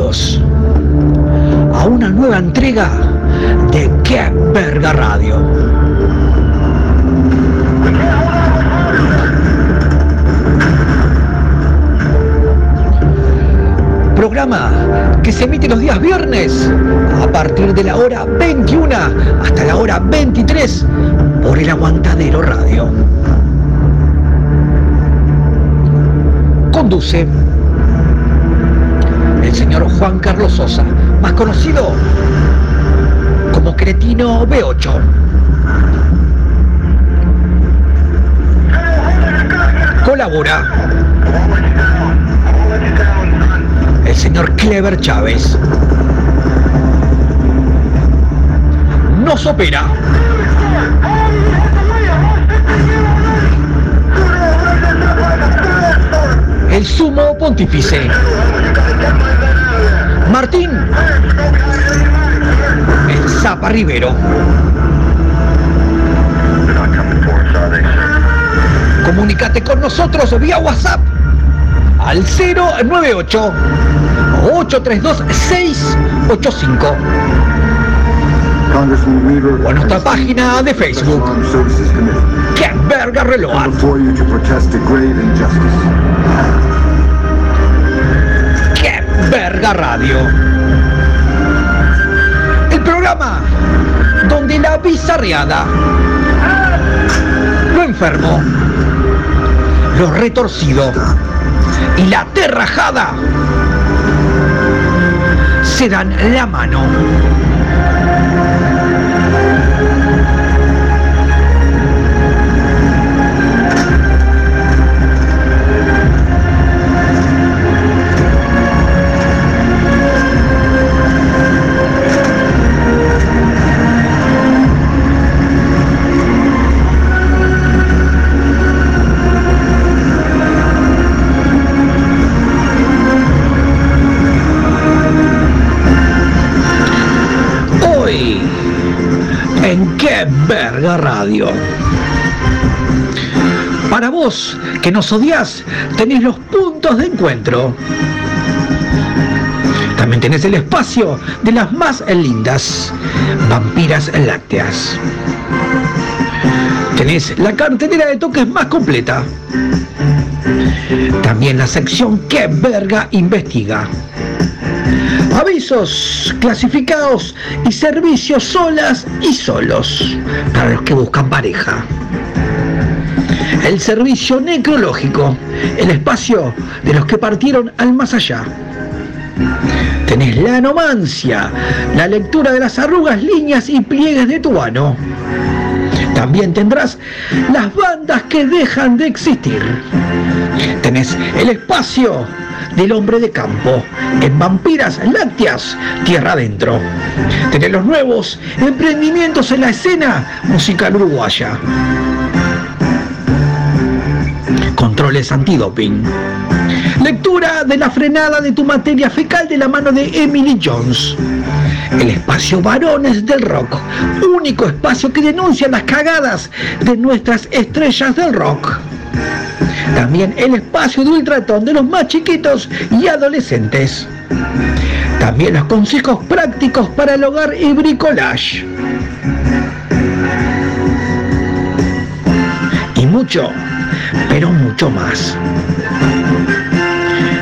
A una nueva entrega de Qué Verga Radio. Programa que se emite los días viernes a partir de la hora 21 hasta la hora 23 por el Aguantadero Radio. Conduce señor Juan Carlos Sosa, más conocido como Cretino B8. Colabora el señor Clever Chávez. Nos opera el sumo pontífice. Martín el Zapa Rivero. Comunícate con nosotros vía WhatsApp al 098 832 685 o a nuestra página de Facebook. ¡Qué verga reloj! ¡Qué verga radio! El programa donde la bizarreada, lo enfermo, lo retorcido y la terrajada se dan la mano. Verga radio. Para vos, que nos odias, tenés los puntos de encuentro. También tenés el espacio de las más lindas, vampiras lácteas. Tenés la cartelera de toques más completa. También la sección que verga investiga. Avisos clasificados y servicios solas y solos para los que buscan pareja. El servicio necrológico, el espacio de los que partieron al más allá. Tenés la anomancia, la lectura de las arrugas, líneas y pliegues de tu ano. También tendrás las bandas que dejan de existir. Tenés el espacio del hombre de campo en Vampiras Lácteas, Tierra Adentro. Tenés los nuevos emprendimientos en la escena musical uruguaya. Controles antidoping. Lectura de la frenada de tu materia fecal de la mano de Emily Jones. El espacio Varones del Rock, único espacio que denuncia las cagadas de nuestras estrellas del rock. También el espacio de ultratón de los más chiquitos y adolescentes. También los consejos prácticos para el hogar y bricolage. Y mucho, pero mucho más.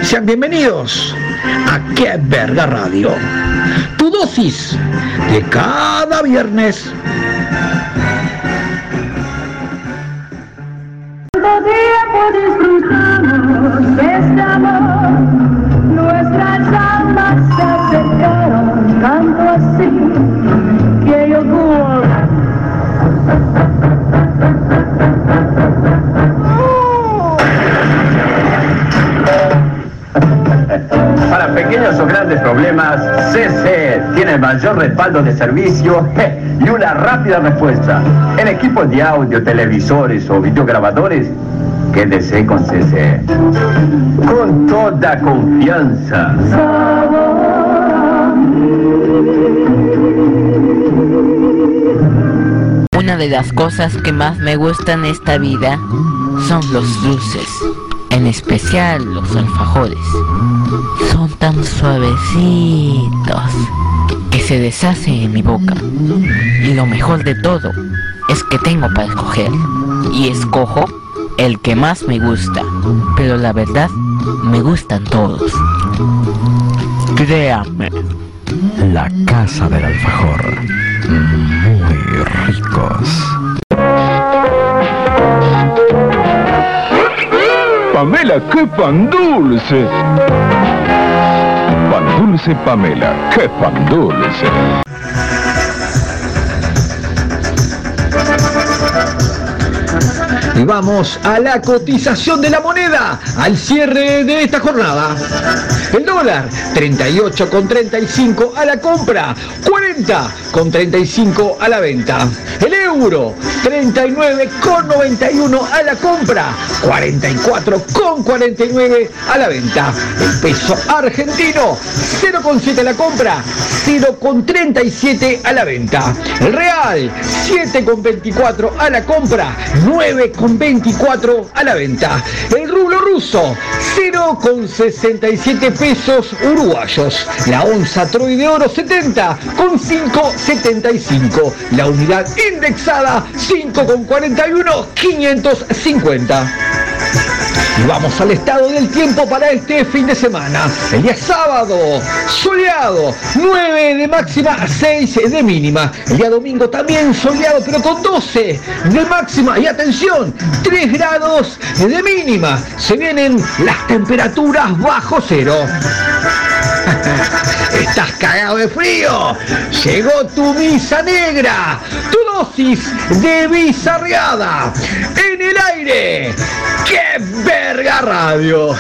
Sean bienvenidos a Qué Verga Radio. Tu dosis de cada viernes. Para pequeños o grandes problemas, CC tiene el mayor respaldo de servicio y una rápida respuesta. En equipos de audio, televisores o videograbadores, quédese con CC. Con toda confianza. Una de las cosas que más me gustan en esta vida son los dulces. en especial los alfajores. Son tan suavecitos que se deshacen en mi boca. Y lo mejor de todo es que tengo para escoger. Y escojo el que más me gusta. Pero la verdad, me gustan todos. Créame. La casa del alfajor. Muy ricos. Pamela, qué pan dulce. Pan dulce Pamela, qué pan dulce. Y vamos a la cotización de la moneda al cierre de esta jornada. El dólar 38,35 a la compra, 40,35 a la venta. El euro 39,91 a la compra, 44,49 a la venta. El peso argentino 0,7 a la compra, 0,37 a la venta. El real 7,24 a la compra, 9,24 a la venta. Ruso 0,67 pesos uruguayos. La onza Troy de oro 70 con 5,75. La unidad indexada 5,41 550. Y vamos al estado del tiempo para este fin de semana. El día sábado, soleado, 9 de máxima, 6 de mínima. El día domingo también soleado, pero con 12 de máxima. Y atención, 3 grados de mínima. Se vienen las temperaturas bajo cero. Estás cagado de frío. Llegó tu misa negra. Dosis de bizarreada. En el aire. ¡Qué verga radio!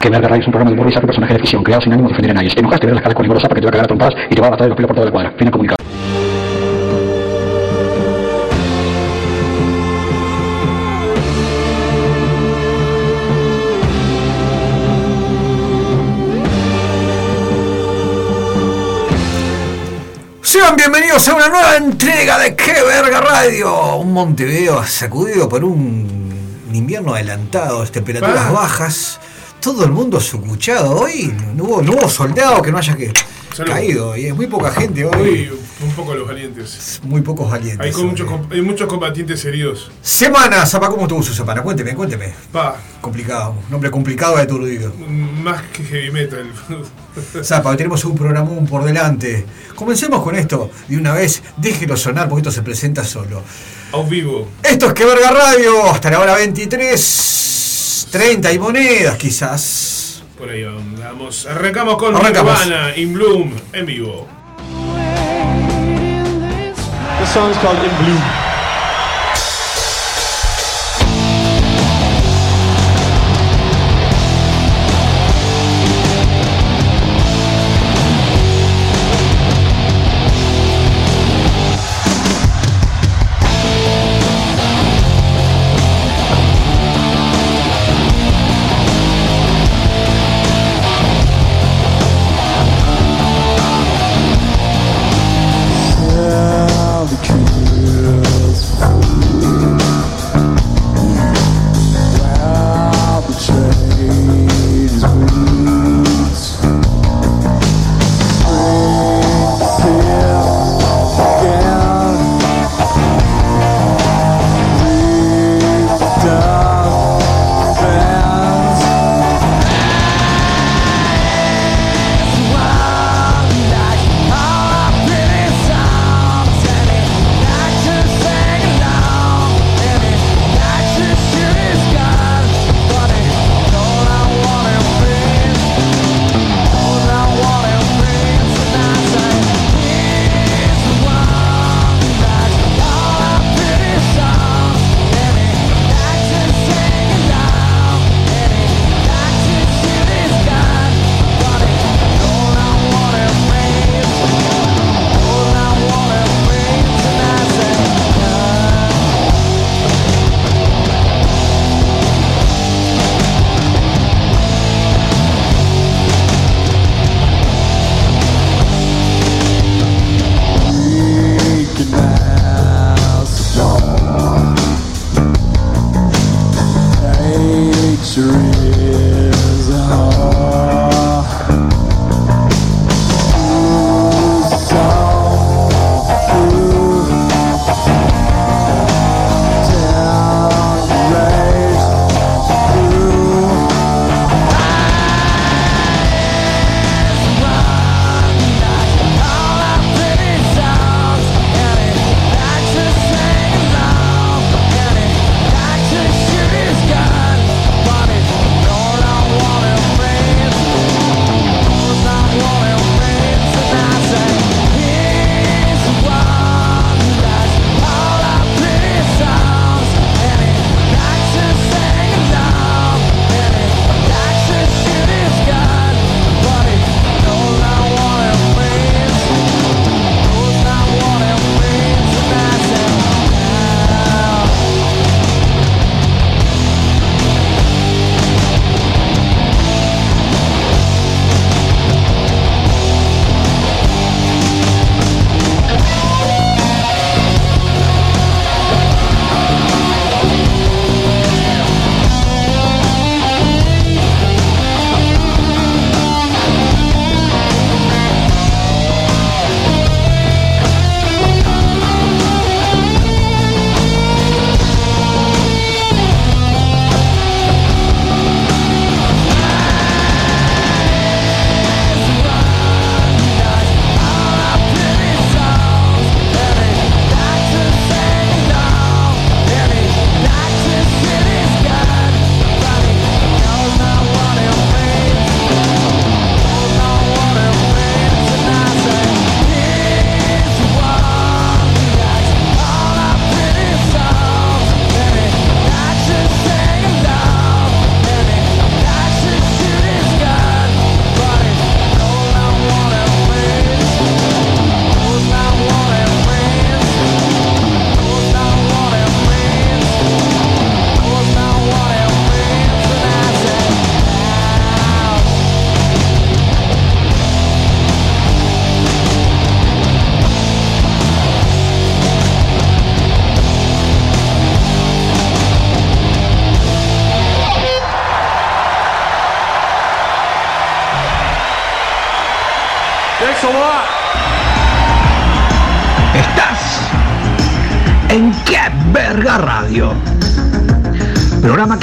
Que Verga Radio es un programa de humor y saco personaje de ficción creado sin ánimo de ofender a nadie. Te enojas, te verás la cara con Nicolás para que te va a cagar a trompadas y te va a matar los pelos por toda la cuadra. Fin comunicado. Sean bienvenidos a una nueva entrega de ¡Qué Verga Radio! Un Montevideo sacudido por un invierno adelantado, temperaturas Ah. bajas, todo el mundo sucuchado. Hoy no hubo, no hubo soldado que no haya que, Salud. caído y es muy poca gente hoy. Hoy un poco los valientes. Muy pocos valientes. Hay, con hoy. muchos, com- hay muchos combatientes heridos. Semana, Zapa, ¿cómo estuvo su semana? Cuénteme, cuénteme. Pa, Complicado, nombre complicado de aturdido. más que heavy metal. Zapa, tenemos un programón por delante. Comencemos con esto de una vez. Déjelo sonar porque esto se presenta solo. A vivo. Esto es Que Verga Radio, hasta la hora 23, 30 y monedas quizás. Por ahí vamos. Arrancamos con Arrancamos. Nirvana, In Bloom, en vivo. The song's called In Bloom.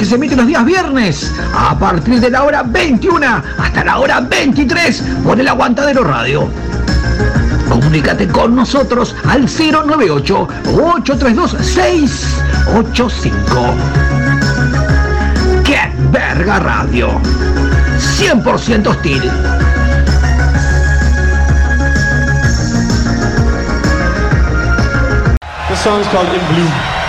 Que se emite los días viernes a partir de la hora 21 hasta la hora 23 por el Aguantadero Radio. Comunícate con nosotros al 098-832-685. ¡Qué verga radio! 100% hostil. The song's called In Blue.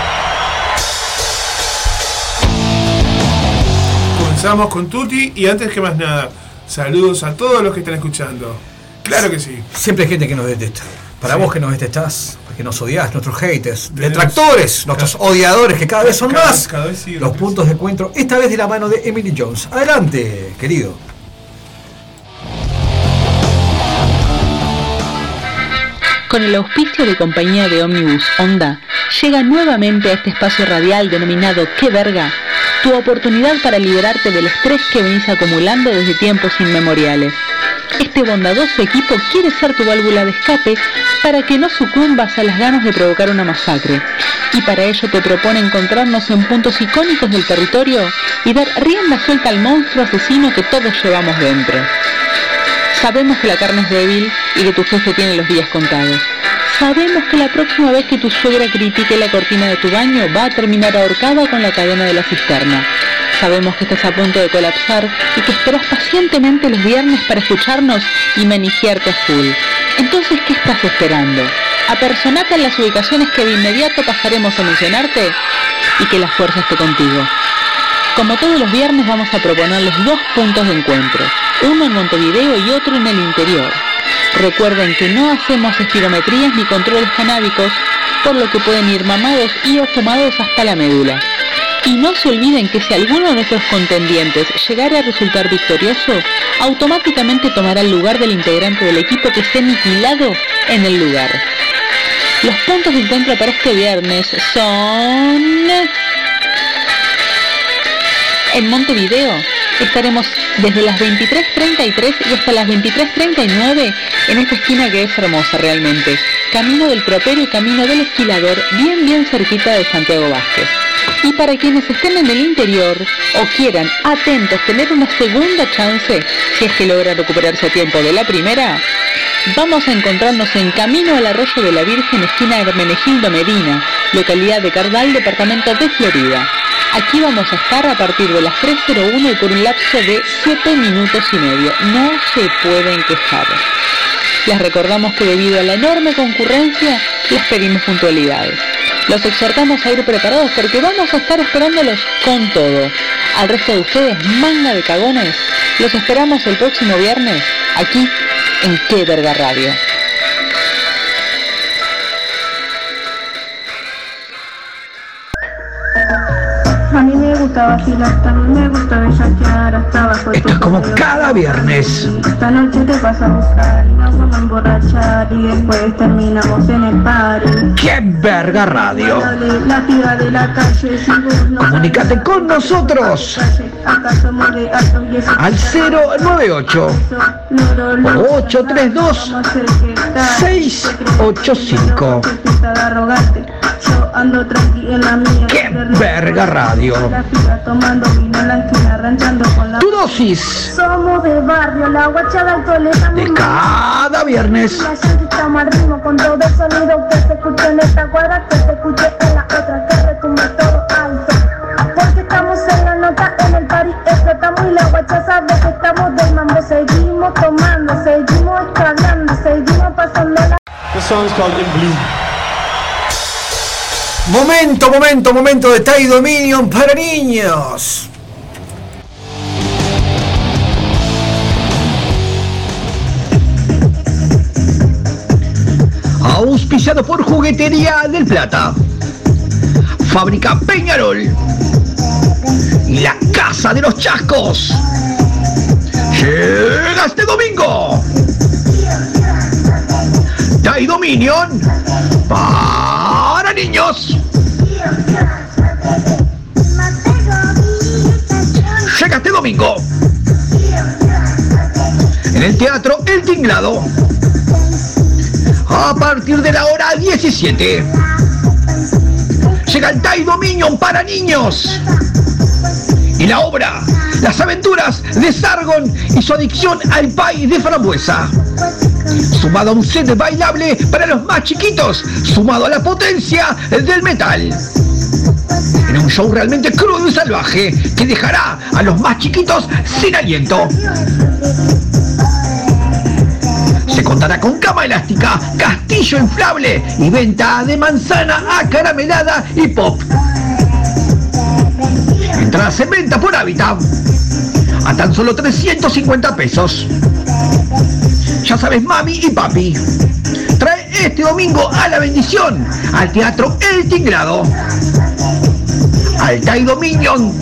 Comenzamos con Tuti y antes que más nada, saludos a todos los que están escuchando. Claro que sí. Siempre hay gente que nos detesta. Para Sí. vos que nos detestás, que nos odiás, nuestros haters, Tenemos- detractores, nuestros odiadores que cada vez son Cada- más. cada vez sí, los los- puntos de encuentro, esta vez de la mano de Emily Jones. Adelante, querido. Con el auspicio de compañía de ómnibus Honda, llega nuevamente a este espacio radial denominado ¡Qué verga! Tu oportunidad para liberarte del estrés que venís acumulando desde tiempos inmemoriales. Este bondadoso equipo quiere ser tu válvula de escape para que no sucumbas a las ganas de provocar una masacre. Y para ello te propone encontrarnos en puntos icónicos del territorio y dar rienda suelta al monstruo asesino que todos llevamos dentro. Sabemos que la carne es débil y que tu jefe tiene los días contados. Sabemos que la próxima vez que tu suegra critique la cortina de tu baño va a terminar ahorcada con la cadena de la cisterna. Sabemos que estás a punto de colapsar y que esperas pacientemente los viernes para escucharnos y manijearte a full. Entonces, ¿qué estás esperando? Apersonate en las ubicaciones que de inmediato pasaremos a mencionarte y que la fuerza esté contigo. Como todos los viernes vamos a proponerles dos puntos de encuentro, uno en Montevideo y otro en el interior. Recuerden que no hacemos espirometrías ni controles canábicos, por lo que pueden ir mamados y o tomados hasta la médula. Y no se olviden que si alguno de nuestros contendientes llegara a resultar victorioso, automáticamente tomará el lugar del integrante del equipo que esté aniquilado en el lugar. Los puntos de encuentro para este viernes son... En Montevideo estaremos desde las 23.33 y hasta las 23.39 en esta esquina que es hermosa realmente. Camino del Propero y Camino del Esquilador, bien bien cerquita de Santiago Vázquez. Y para quienes estén en el interior o quieran, atentos, tener una segunda chance, si es que logran recuperarse a tiempo de la primera, vamos a encontrarnos en Camino al Arroyo de la Virgen, esquina Hermenegildo Medina, localidad de Cardal, departamento de Florida. Aquí vamos a estar a partir de las 3.01 y por un lapso de 7 minutos y medio. No se pueden quejar. Les recordamos que debido a la enorme concurrencia, les pedimos puntualidad. Los exhortamos a ir preparados porque vamos a estar esperándolos con todo. Al resto de ustedes, manga de cagones, los esperamos el próximo viernes aquí en Qué Verga Radio. Gusta vacilar, también me gusta bellaquear hasta abajo Esto es como cada viernes. Esta noche te vas a buscar y nos vamos a emborrachar y después terminamos en el party. ¡Qué verga radio! La tira de la calle, Comunícate con nosotros al 098 832 685. Yo ando tranqui en la mía. ¡Qué verga radio! Tomando vino en la esquina, ranchando con la Tu dosis Somos de barrio, la guacha de alto le de cada viernes. La gente estamos al ritmo con todo el sonido que se escuche en esta cuadra, que se escuche en la otra, que retumbe todo alto. Porque estamos en la nota, en el party explotamos y la guacha sabe que estamos del mambo. Seguimos tomando, seguimos escabeando, seguimos pasando la... The song's called In Blue. Momento, momento, momento de Tai Dominion para niños. Auspiciado por Juguetería del Plata. Fábrica Peñarol. Y la Casa de los Chascos. Llega este domingo. Tai Dominion niños. Llega este domingo. En el Teatro El Tinglado. A partir de la hora 17. del Altai Dominion para niños. Y la obra, las aventuras de Sargon y su adicción al país de frambuesa. Sumado a un set bailable para los más chiquitos, sumado a la potencia del metal. En un show realmente crudo y salvaje que dejará a los más chiquitos sin aliento. Se contará con cama elástica, castillo inflable y venta de manzana acaramelada y pop. Entradas en venta por hábitat a tan solo 350 pesos. Ya sabes, mami y papi. Trae este domingo a la bendición al Teatro El Tinglado. Altai Dominion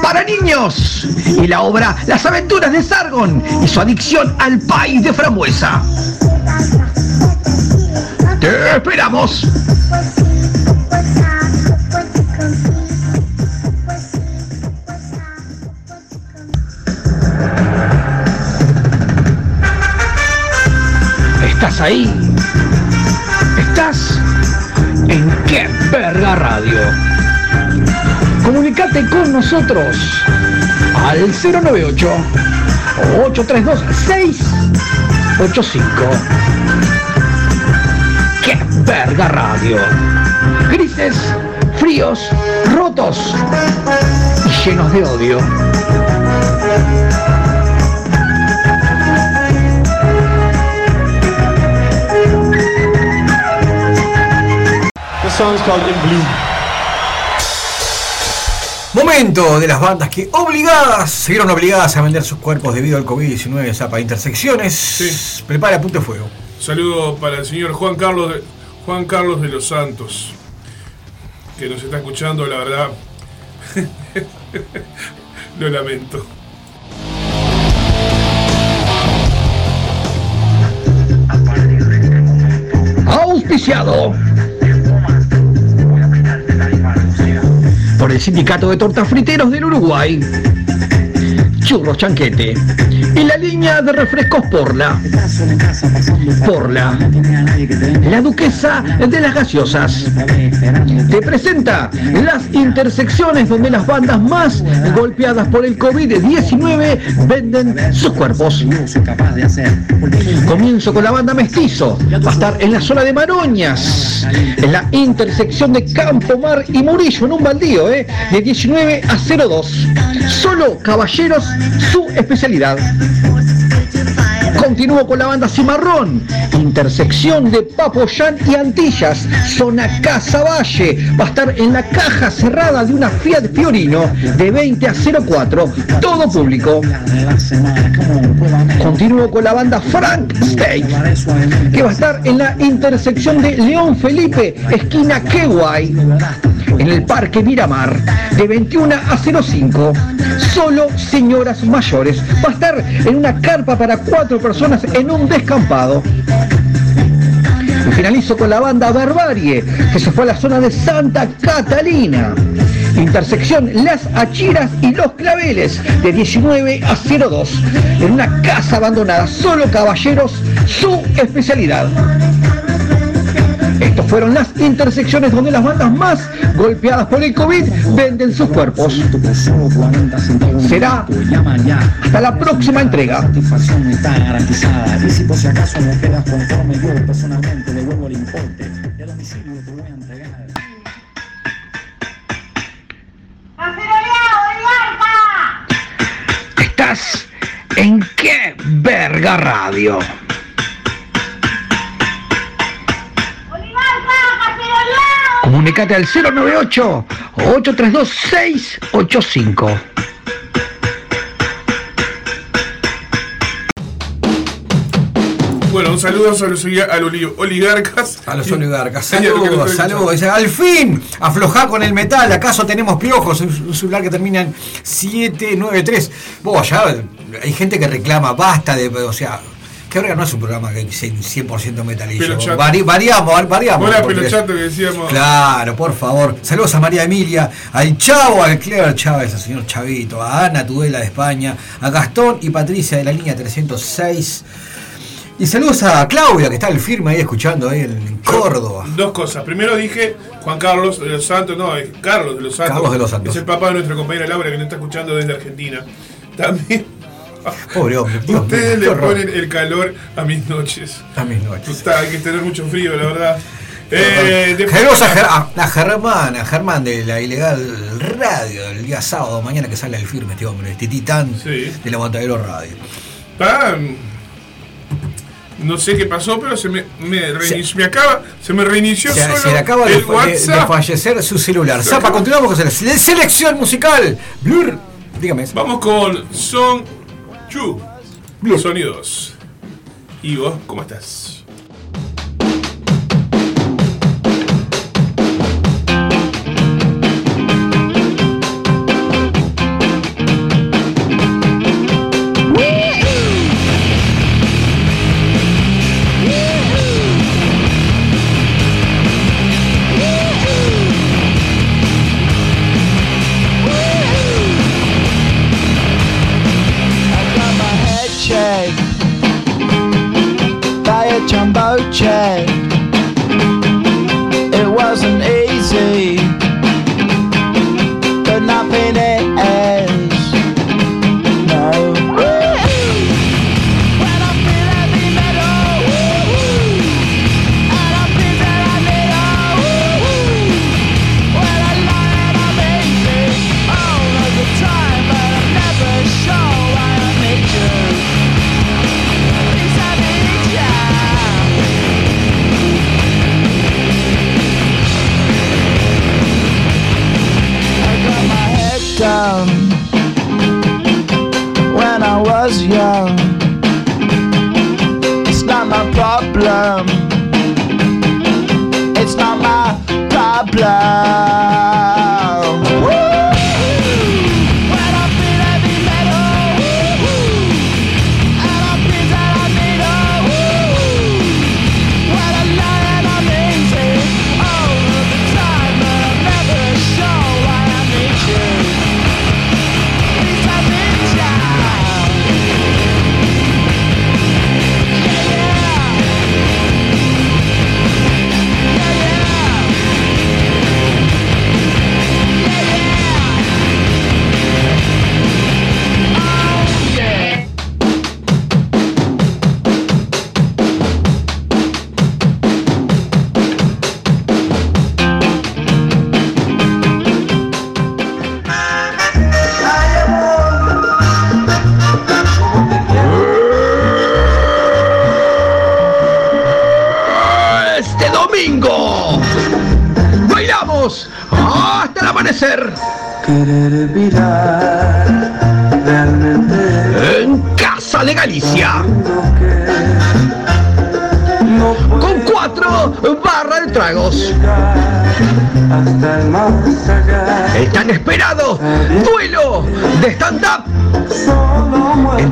para niños y la obra Las aventuras de Sargon y su adicción al país de frambuesa. Te esperamos. ¿Estás ahí? ¿Estás en qué verga radio? Comunicate con nosotros al 098 832 685. ¡Qué verga radio! Grises, fríos, rotos y llenos de odio. Song's called In Blue. Momento de las bandas que obligadas, se vieron obligadas a vender sus cuerpos debido al COVID-19, zapa intersecciones. Prepara punto de fuego. Saludo para el señor Juan Carlos de, Juan Carlos de los Santos, que nos está escuchando, la verdad. Lo lamento. Auspiciado por el Sindicato de Tortas Friteros del Uruguay. Churros Chanquete. Y la línea de refrescos Porla. Porla. La duquesa de las gaseosas. Te presenta las intersecciones donde las bandas más golpeadas por el COVID-19 venden sus cuerpos. Comienzo con la banda Mestizo. Va a estar en la zona de Maroñas. En la intersección de Campo Mar y Murillo en un baldío, ¿eh? De 19 a 02. Solo caballeros, su especialidad. Continúo con la banda Cimarrón, intersección de Papoyán y Antillas, zona Casa Valle. Va a estar en la caja cerrada de una Fiat Fiorino de 20 a 04, todo público. Continúo con la banda Frank Steak, que va a estar en la intersección de León Felipe, esquina Queguay, en el Parque Miramar, de 21 a 05. Solo señoras mayores. Va a estar en una carpa para cuatro personas en un descampado. Y finalizo con la banda Barbarie, que se fue a la zona de Santa Catalina. Intersección Las Achiras y Los Claveles, de 19 a 02. En una casa abandonada, solo caballeros, su especialidad. Fueron las intersecciones donde las bandas más golpeadas por el COVID venden sus cuerpos. Será hasta la próxima entrega. satisfacción está garantizada. Y si Comunicate al 098 832 685. Bueno, un saludo a los, oligarcas. A los oligarcas. Saludos, saludos. Al fin, aflojá con el metal. ¿Acaso tenemos piojos? Un celular que termina en 793. Vos, ya hay gente que reclama, basta de. O sea, que ahora no es un programa que sea 100% metalillo. Vari- variamos, vari- variamos. Hola, porque- pelochato que decíamos. Claro, por favor. Saludos a María Emilia, al Chavo, al Clever Chávez, al señor Chavito, a Ana Tudela de España, a Gastón y Patricia de la línea 306. Y saludos a Claudia, que está el firme ahí escuchando ahí en Córdoba. Dos cosas. Primero dije Juan Carlos de los Santos, no, es Carlos de los Santos. Carlos de los Santos. Es el papá de nuestra compañera Laura que nos está escuchando desde Argentina. También. Pobre hombre. Dios Ustedes mío, le ponen el calor a mis noches. A mis noches. Está, hay que tener mucho frío, la verdad. Eh, después- a, Ger- a- a Germán, a Germán de la ilegal radio, el día sábado, mañana que sale el firme este hombre, este titán Sí. de la Matadero Radio. Ah, no sé qué pasó, pero se me, me, reinició- me acaba, se me reinició Se, solo se le acaba de, el de- fallecer su celular. Se Zapa, continuamos con la sele- selección musical. Blur. Dígame. Vamos con Son Chu. Sonidos. ¿Y vos cómo estás?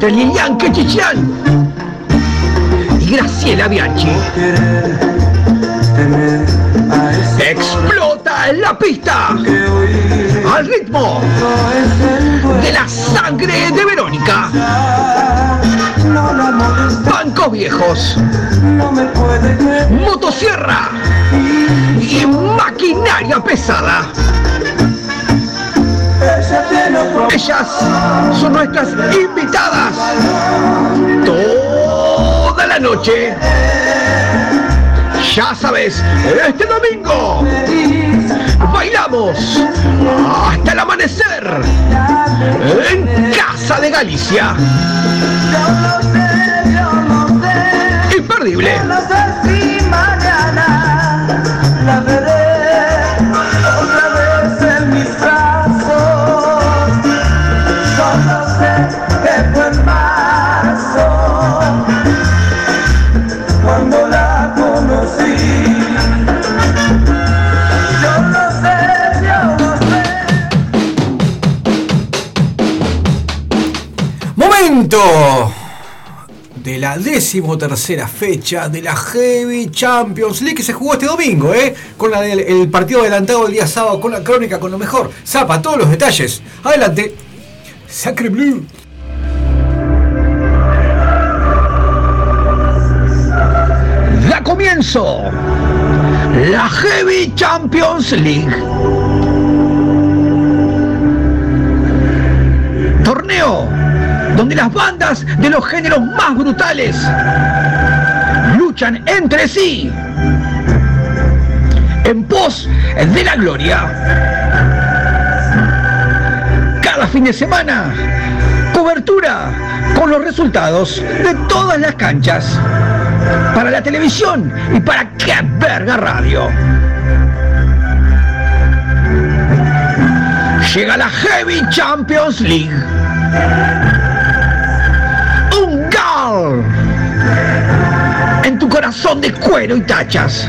Entre Lilian Quechichian y Graciela Bianchi. Explota en la pista al ritmo de la sangre de Verónica. Bancos viejos, motosierra y maquinaria pesada. Ellas son nuestras invitadas toda la noche. Ya sabes, este domingo bailamos hasta el amanecer en Casa de Galicia. Imperdible. Decimotercera fecha de la Heavy Champions League que se jugó este domingo, ¿eh? Con la del- el partido adelantado el día sábado, con la crónica, con lo mejor. Zapa, todos los detalles. Adelante. Sacre Blue. comienzo la Heavy Champions League. Torneo donde las bandas de los géneros más brutales luchan entre sí en pos de la gloria. Cada fin de semana, cobertura con los resultados de todas las canchas para la televisión y para qué verga radio. Llega la Heavy Champions League. Corazón de cuero y tachas.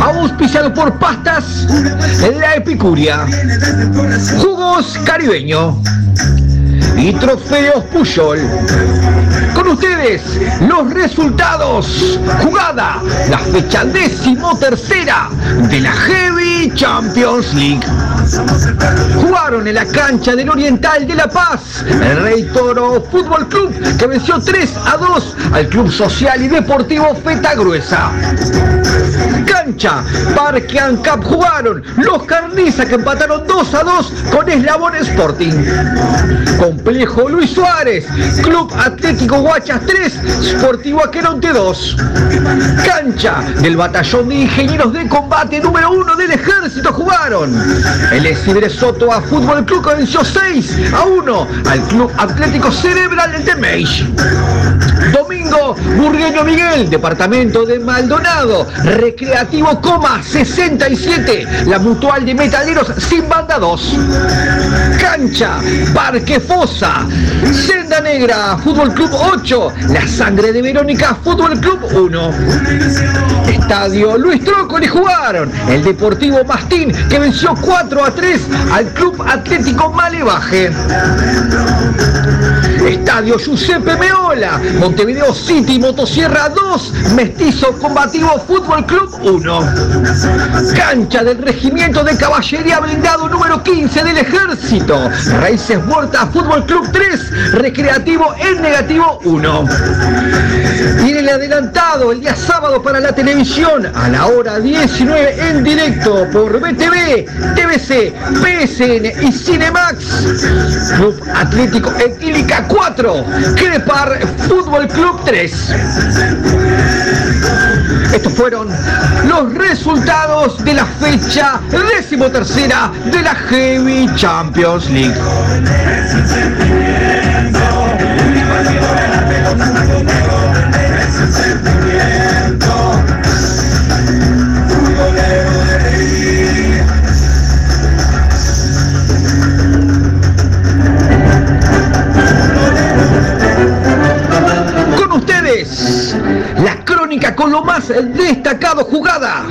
Auspiciado por Pastas La Epicuria, Jugos Caribeño y Trofeos Puyol. Con ustedes, los resultados. Jugada, la fecha décimo tercera de la Heavy Champions League. En la cancha del Oriental de La Paz el Rey Toro Fútbol Club que venció 3 a 2 al Club Social y Deportivo Feta Gruesa. Cancha, Parque Ancap jugaron los Carniza que empataron 2 a 2 con Eslabón Sporting. Complejo Luis Suárez, Club Atlético Guachas 3, Sportivo Aqueronte 2. Cancha del Batallón de Ingenieros de Combate número 1 del Ejército jugaron. El Esidre Soto a Fútbol Club venció 6 a 1 al Club Atlético Cerebral de Meix. Domingo, Burgueño Miguel, Departamento de Maldonado, Recreativo Coma 67, la Mutual de Metaleros sin banda 2. Cancha, Parque Fosa, Senda Negra, Fútbol Club 8, La Sangre de Verónica, Fútbol Club 1. Estadio Luis Trócoli jugaron el Deportivo Mastín que venció 4 a 3 al Club Atlético Malevaje. Estadio Giuseppe Meola, City, Motosierra 2, Mestizo Combativo Fútbol Club 1. Cancha del Regimiento de Caballería Blindado número 15 del Ejército. Raíces Muertas Fútbol Club 3, Recreativo en negativo 1. Y en el adelantado el día sábado para la televisión a la hora 19 en directo por BTV, TVC, PSN y Cinemax. Club Atlético Equílica 4, Crepar Fútbol Club 3. Estos fueron los resultados de la fecha decimotercera de la Heavy Champions League. Con lo más destacado jugada.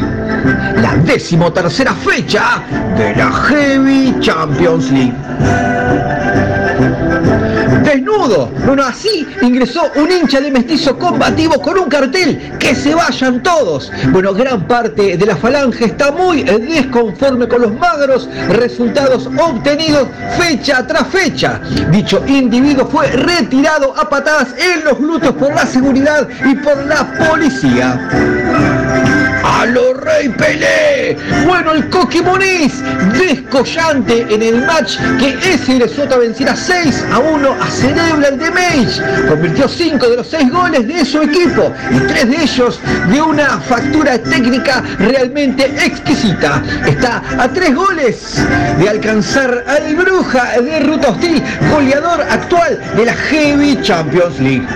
La decimotercera fecha de la Heavy Champions League. Desnudo, bueno, así ingresó un hincha de mestizo combativo con un cartel, que se vayan todos. Bueno, gran parte de la falange está muy desconforme con los magros resultados obtenidos fecha tras fecha. Dicho individuo fue retirado a patadas en los glúteos por la seguridad y por la policía. ¡A lo Rey Pelé! Bueno, el Coqui Moniz, descollante en el match que ese Lesota venciera 6 a 1 a Cerebral de Mage. Convirtió 5 de los 6 goles de su equipo y 3 de ellos de una factura técnica realmente exquisita. Está a 3 goles de alcanzar al Bruja de Ruta Hostil, goleador actual de la Heavy Champions League.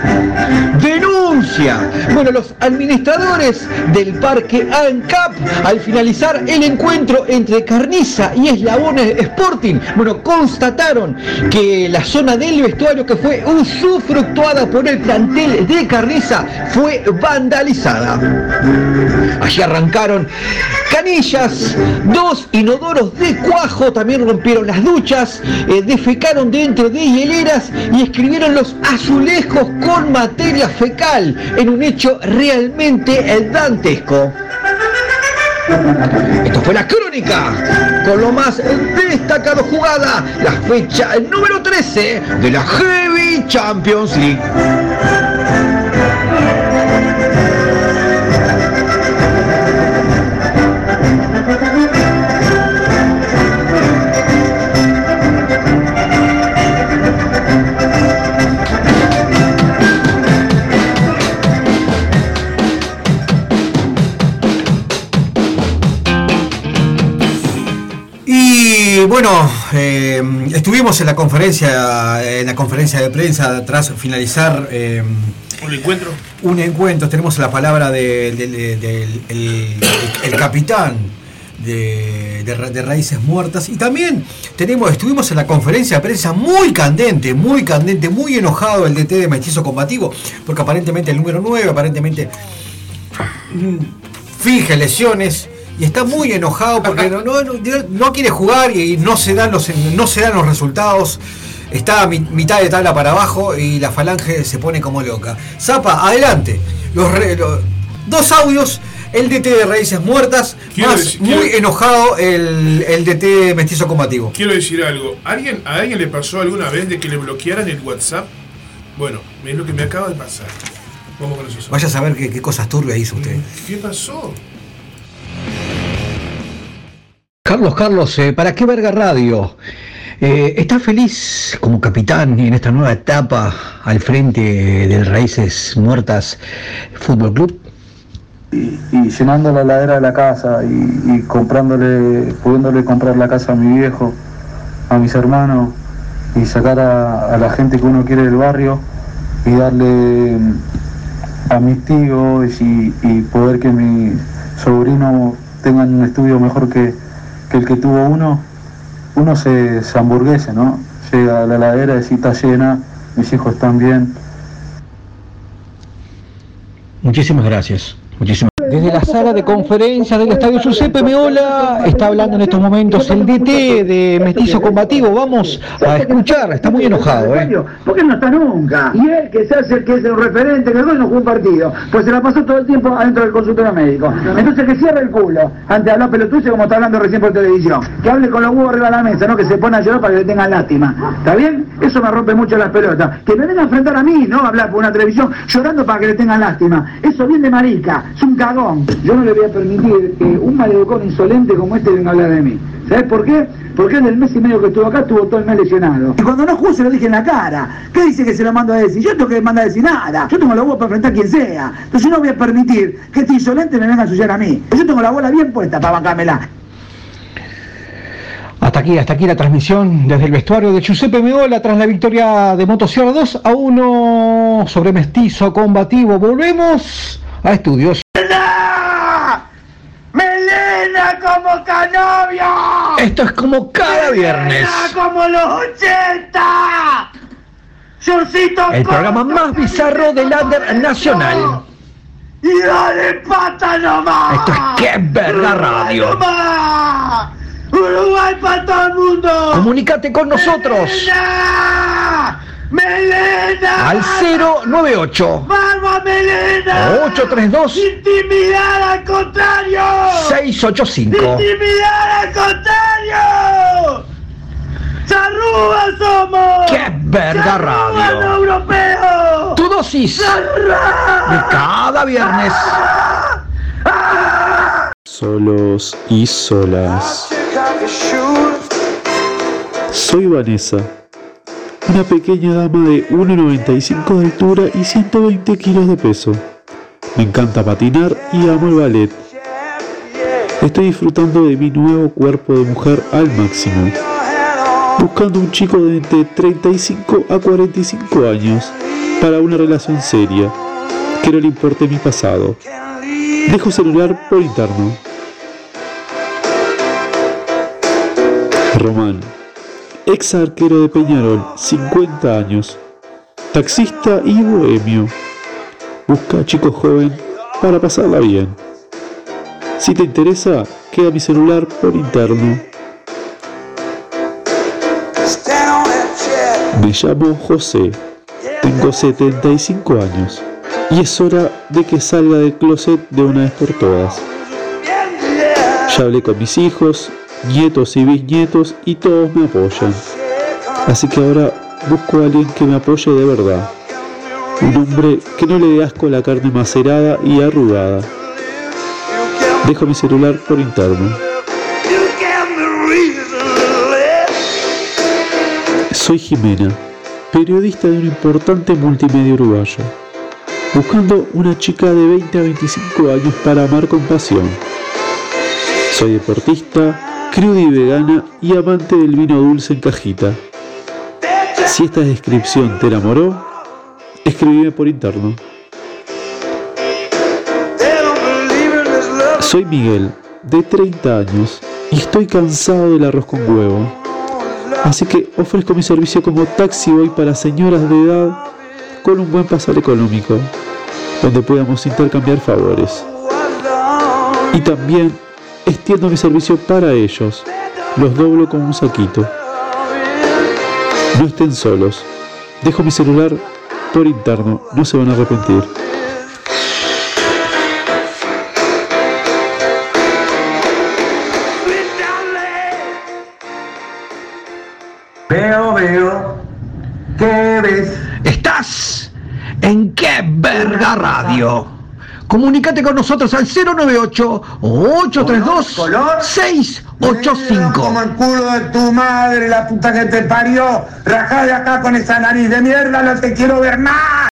Denuncia. Bueno, los administradores del Parque ANCAP al finalizar el encuentro entre Carniza y Eslabones Sporting. Bueno, constataron que la zona del vestuario que fue usufructuada por el plantel de Carniza fue vandalizada. Allí arrancaron canillas, dos inodoros de cuajo también rompieron las duchas, eh, defecaron dentro de hieleras y escribieron los azulejos con materia fecal en un hecho realmente dantesco. Esto fue la crónica con lo más destacado jugada, la fecha número 13 de la Heavy Champions League. Bueno, eh, estuvimos en la conferencia, en la conferencia de prensa tras finalizar eh, Un encuentro. un encuentro. Tenemos la palabra de- del del- el, el capitán de, de de Raíces Muertas. Y también tenemos, estuvimos en la conferencia de prensa muy candente, muy candente, muy enojado el DT de Mestizo Combativo, porque aparentemente el número 9, aparentemente mm, finge lesiones. Y está muy enojado porque no, no, no- quiere jugar y no se dan los, no se dan los resultados. Está a mitad de tabla para abajo y la falange se pone como loca. Zapa, adelante. Los, re- los- dos audios. El DT de Raíces Muertas, Quiero más decir- muy quiero- enojado el, el DT Mestizo Combativo. Quiero decir algo. ¿Alguien, ¿A alguien le pasó alguna vez de que le bloquearan el WhatsApp? Bueno, es lo que me acaba de pasar. Vamos con eso. Vaya a saber qué, qué cosas turbias hizo usted. ¿Qué pasó? Carlos, Carlos, eh, ¿para qué verga radio? Eh, ¿Está feliz como capitán en esta nueva etapa al frente del Raíces Muertas Fútbol Club? y llenando la ladera de la casa y, y comprándole, pudiéndole comprar la casa a mi viejo, a mis hermanos y sacar a, la gente que uno quiere del barrio y darle mm, a mis tíos y, y poder que mis sobrinos tengan un estudio mejor que, que el que tuvo uno, uno se, se hamburguese, ¿no? Llega a la ladera y está llena, mis hijos están bien, Muchísimas gracias. Muchísimas Desde la sala de conferencias del Estadio Giuseppe Meola está hablando en estos momentos el DT de Mestizo Combativo. Vamos a escuchar, está muy enojado, ¿eh? ¿Por qué no está nunca? Y él, que se hace el que es el referente, que no jugó un partido, pues se la pasó todo el tiempo adentro del consultorio médico. Entonces que cierre el culo, antes de hablar pelotuce como está hablando recién por televisión. Que hable con los huevos arriba de la mesa, no que se pone a llorar para que le tengan lástima. ¿Está bien? Eso me rompe mucho las pelotas. Que me venga a enfrentar a mí, no a hablar por una televisión llorando para que le tengan lástima. Eso bien de marica, es un cagón. Yo no le voy a permitir que un maleducón insolente como este venga a hablar de mí. ¿Sabes por qué? Porque en el mes y medio que estuvo acá estuvo todo el mes lesionado. Y cuando no jugó se lo dije en la cara. ¿Qué dice que se lo mando a decir? Yo tengo que mandar a decir nada. Yo tengo la bola para enfrentar a quien sea. Entonces yo no voy a permitir que este insolente me venga a ensuciar a mí. Yo tengo la bola bien puesta para bancármela. Hasta aquí, hasta aquí la transmisión desde el vestuario de Giuseppe Meola tras la victoria de Motosierra 2 a 1 sobre Mestizo Combativo. Volvemos a estudios. ¡Melena como Canovio! Esto es como cada viernes. como los 80! ¡Shortcito El programa más bizarro del under nacional. ¡Y dale pata nomás! Esto es Que Verga Radio. ¡Nomás! ¡Uruguay para todo el mundo! Comunícate con nosotros ¡Melena! ¡Melena! al 098 ¡Vamos, Melena! 832 ¡Intimidad al contrario! 685. ¡Intimidad al contrario! ¡Charrúa somos! ¡Qué verga ¡Charrúa radio! no europeo! Tu dosis de cada viernes. Solos y solas. Soy Vanessa, una pequeña dama de 1,95 de altura y 120 kilos de peso. Me encanta patinar y amo el ballet. Estoy disfrutando de mi nuevo cuerpo de mujer al máximo, buscando un chico de entre 35 a 45 años para una relación seria, que no le importe mi pasado. Dejo celular por interno. Román, ex arquero de Peñarol, 50 años, taxista y bohemio. Busca chico joven para pasarla bien. Si te interesa, queda mi celular por interno. Me llamo José, tengo 75 años y es hora de que salga del closet de una vez por todas. Ya hablé con mis hijos, nietos y bisnietos y todos me apoyan. Así que ahora busco a alguien que me apoye de verdad. Un hombre que no le dé asco la carne macerada y arrugada. Dejo mi celular por interno. Soy Jimena, periodista de un importante multimedia uruguayo, buscando una chica de 20 a 25 años para amar con pasión. Soy deportista, cruda y vegana y amante del vino dulce en cajita. Si esta descripción te enamoró, escribime por interno. Soy Miguel, de 30 años, y estoy cansado del arroz con huevo. Así que ofrezco mi servicio como taxi boy para señoras de edad con un buen pasar económico, donde podamos intercambiar favores. Y también extiendo mi servicio para ellos, los doblo con un saquito. No estén solos, dejo mi celular por interno, no se van a arrepentir. Veo, veo. ¿Qué ves? Estás en Qué Verga Radio. Comunícate con nosotros al 098-832-685. Como el culo de tu madre, la puta que te parió. Rajá de acá con esa nariz de mierda, no te quiero ver más.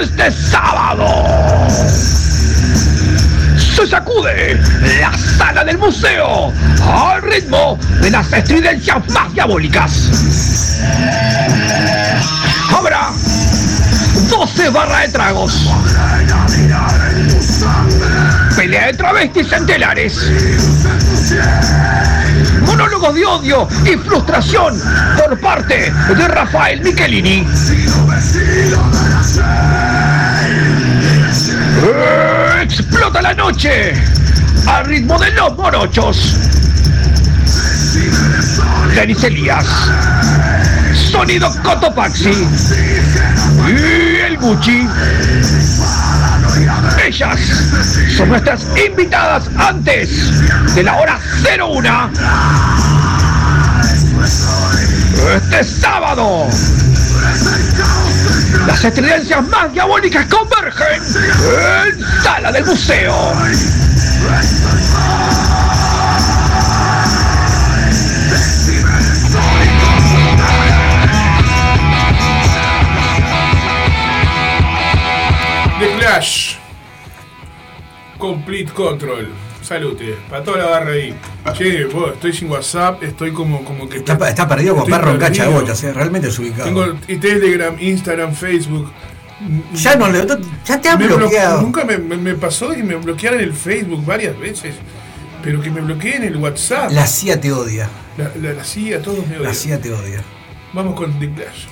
Este sacude la sala del museo al ritmo de las estridencias más diabólicas. Habrá 12 barras de tragos. Pelea de travestis en telares. Monólogos de odio y frustración por parte de Rafael Michelini. Explota la noche al ritmo de los morochos. Denis Elías. Sonido Cotopaxi. Y el Gucci. Ellas son nuestras invitadas antes de la hora 01. Este sábado. Las estridencias más diabólicas convergen en Sala del Museo. The Clash. Complete Control. Salute. Para toda la barra ahí. Che, vos, estoy sin WhatsApp, estoy como, como que. Está, está perdido como perro en cacha de botas, eh, realmente desubicado. Tengo y Telegram, Instagram, Facebook. Ya no le- ya te han Me bloqueado. Nunca me, me- me pasó que me bloquearan el Facebook varias veces. Pero que me bloqueen el WhatsApp. La CIA te odia. La, la- la CIA, todos me odian. La CIA te odia. Vamos con The Clash.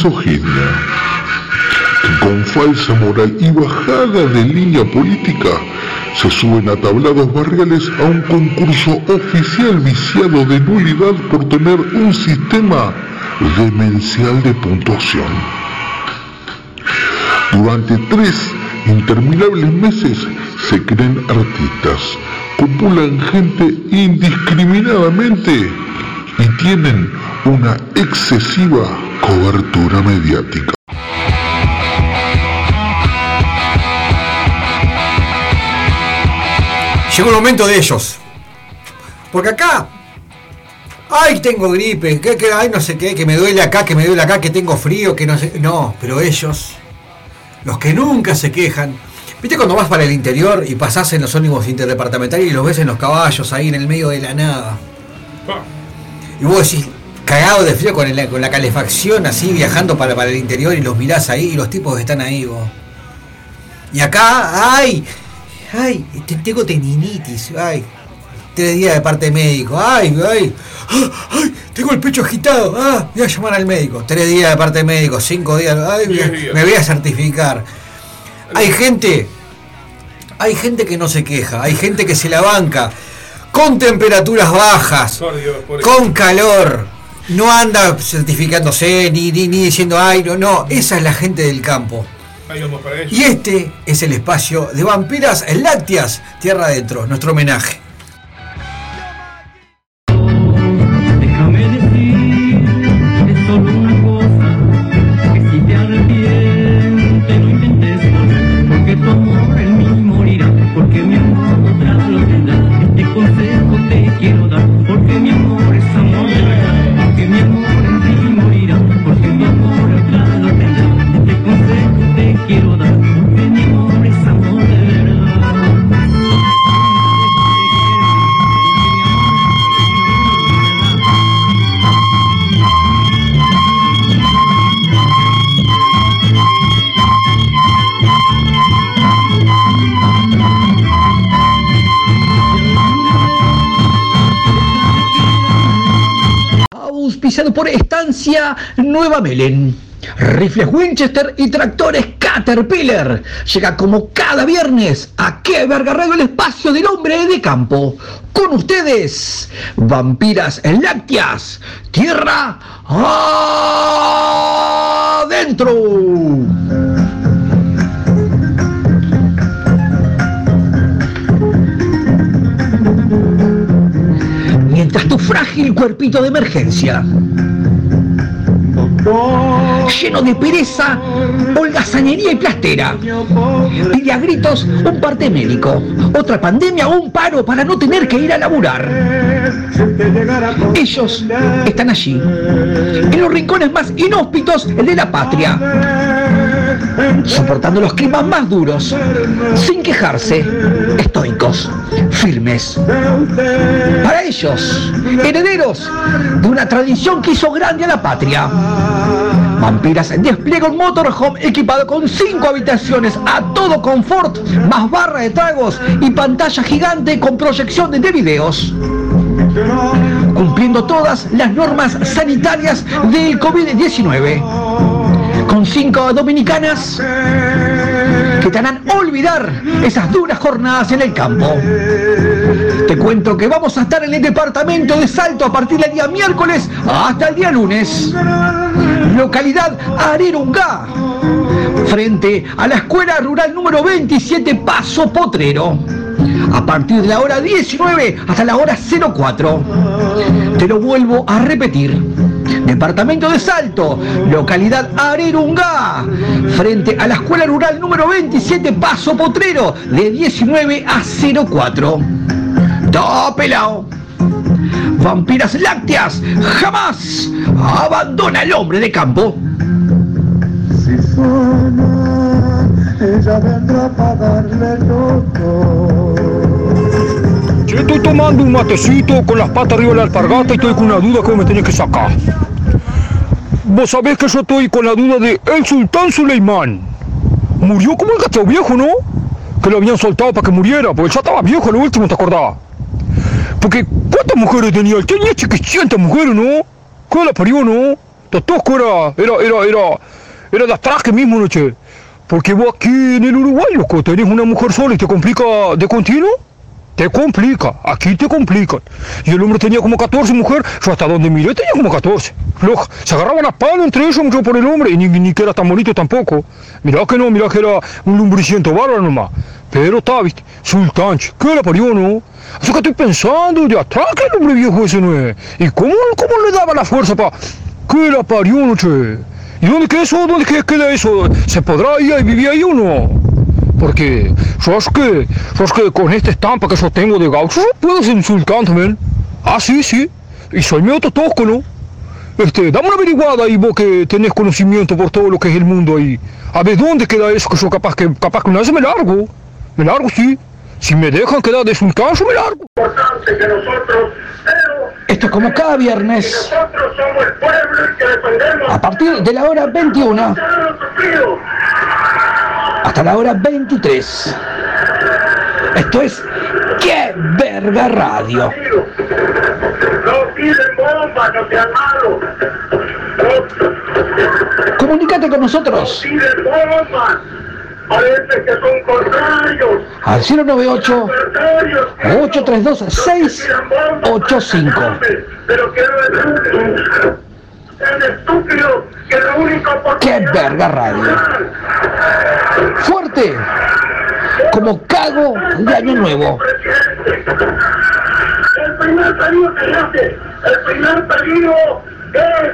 Misoginia, que con falsa moral y bajada de línea política se suben a tablados barriales a un concurso oficial viciado de nulidad por tener un sistema demencial de puntuación. Durante tres interminables meses se creen artistas, copulan gente indiscriminadamente y tienen una excesiva cobertura mediática. Llegó el momento de ellos. Porque acá. Ay, tengo gripe, que, que, ay, no sé qué, que me duele acá, que me duele acá, que tengo frío, que no sé. No, pero ellos, los que nunca se quejan. ¿Viste cuando vas para el interior y pasás en los ómnibus interdepartamentales y los ves en los caballos ahí en el medio de la nada? Y vos decís, cagado de frío con, el- con la calefacción así viajando para, para el interior y los mirás ahí y los tipos están ahí vos. Y acá, ay, ay, te- tengo tendinitis, ay, tres días de parte médico, ay, ay, ay, tengo el pecho agitado, ah, voy a llamar al médico, tres días de parte médico, cinco días, ay, días. me voy a certificar. Hay gente, hay gente que no se queja, hay gente que se la banca, con temperaturas bajas, Por Dios, por con calor. No anda certificándose ni, ni, ni diciendo, ay, no, no, esa es la gente del campo. Y este es el espacio de Vampiras Lácteas, Tierra Adentro, nuestro homenaje. Nueva Melen. Rifles Winchester y tractores Caterpillar. Llega como cada viernes a que verga radio el espacio del hombre de campo. Con ustedes, vampiras lácteas, tierra adentro. Mientras tu frágil cuerpito de emergencia lleno de pereza, holgazanería y plastera. Pide a gritos un parte médico, otra pandemia o un paro para no tener que ir a laburar. Ellos están allí, en los rincones más inhóspitos de la patria, soportando los climas más duros, sin quejarse, estoicos, firmes. Para ellos, herederos de una tradición que hizo grande a la patria. Vampiras despliega un motorhome equipado con cinco habitaciones a todo confort, más barra de tragos y pantalla gigante con proyección de videos. Cumpliendo todas las normas sanitarias del COVID-19. Con cinco dominicanas que te harán olvidar esas duras jornadas en el campo. Te cuento que vamos a estar en el departamento de Salto a partir del día miércoles hasta el día lunes. Localidad Arerungá, frente a la escuela rural número 27 Paso Potrero. A partir de la hora 19 hasta la hora 04. Te lo vuelvo a repetir. Departamento de Salto, localidad Arerungá, frente a la escuela rural número 27 Paso Potrero, de 19 a 04. ¡Todo pelao! Vampiras lácteas jamás abandona al hombre de campo. Si suena, ella vendrá para darle loco. Yo estoy tomando un matecito con las patas arriba de la alpargata y estoy con una duda que me tenés que sacar. Vos sabés que yo estoy con la duda de el sultán Suleimán. Murió como el gato viejo, ¿no? Que lo habían soltado para que muriera, porque ya estaba viejo lo último, ¿te acordás? Porque, ¿cuántas mujeres tenía? Tenía chiquicientas mujeres, ¿no? ¿Qué la parió, no? Tatosco era, era, era, era, era de atraque mismo, ¿no, che? Porque vos aquí en el Uruguay, loco, tenés una mujer sola y te complica de continuo. Te complica, aquí te complican. Y el hombre tenía como 14 mujeres, yo hasta donde miré tenía como 14. Loco, se agarraban a palo entre ellos yo por el hombre, y ni, ni que era tan bonito tampoco. Mirá que no, mirá que era un lumbriciento bárbaro nomás. Pero está, viste, sultán, che, ¿qué le parió, no? Eso que estoy pensando, de atrás que hombre viejo ese no es. ¿Y cómo, cómo le daba la fuerza para... ¿Qué la parió, no, che? ¿Y dónde queda eso? ¿Dónde queda- eso? ¿Se podrá ir y vivir ahí o no? Porque yo es que, yo es que con esta estampa que yo tengo de gaucho, puedo ser un sultán también. Ah, sí, sí. Y soy medio tosco, ¿no? Este, dame una averiguada ahí vos que tenés conocimiento por todo lo que es el mundo ahí. A ver dónde queda eso que yo capaz que, capaz que una vez me largo. Me largo, sí. Si me dejan quedar de sultán, yo me largo. Esto es como cada viernes. A partir de la hora 21 hasta la hora 23. Esto es ¡Qué verga radio! No tiren bombas, no sean malos. Comunícate con nosotros Tiren bombas. Parece que son contrarios. al 098 832 685. Pero que no es estúpido. Es estúpido que lo único ¡Qué verga radio! Fuerte, como cago de año nuevo. El primer pedido que hace, el primer pedido es,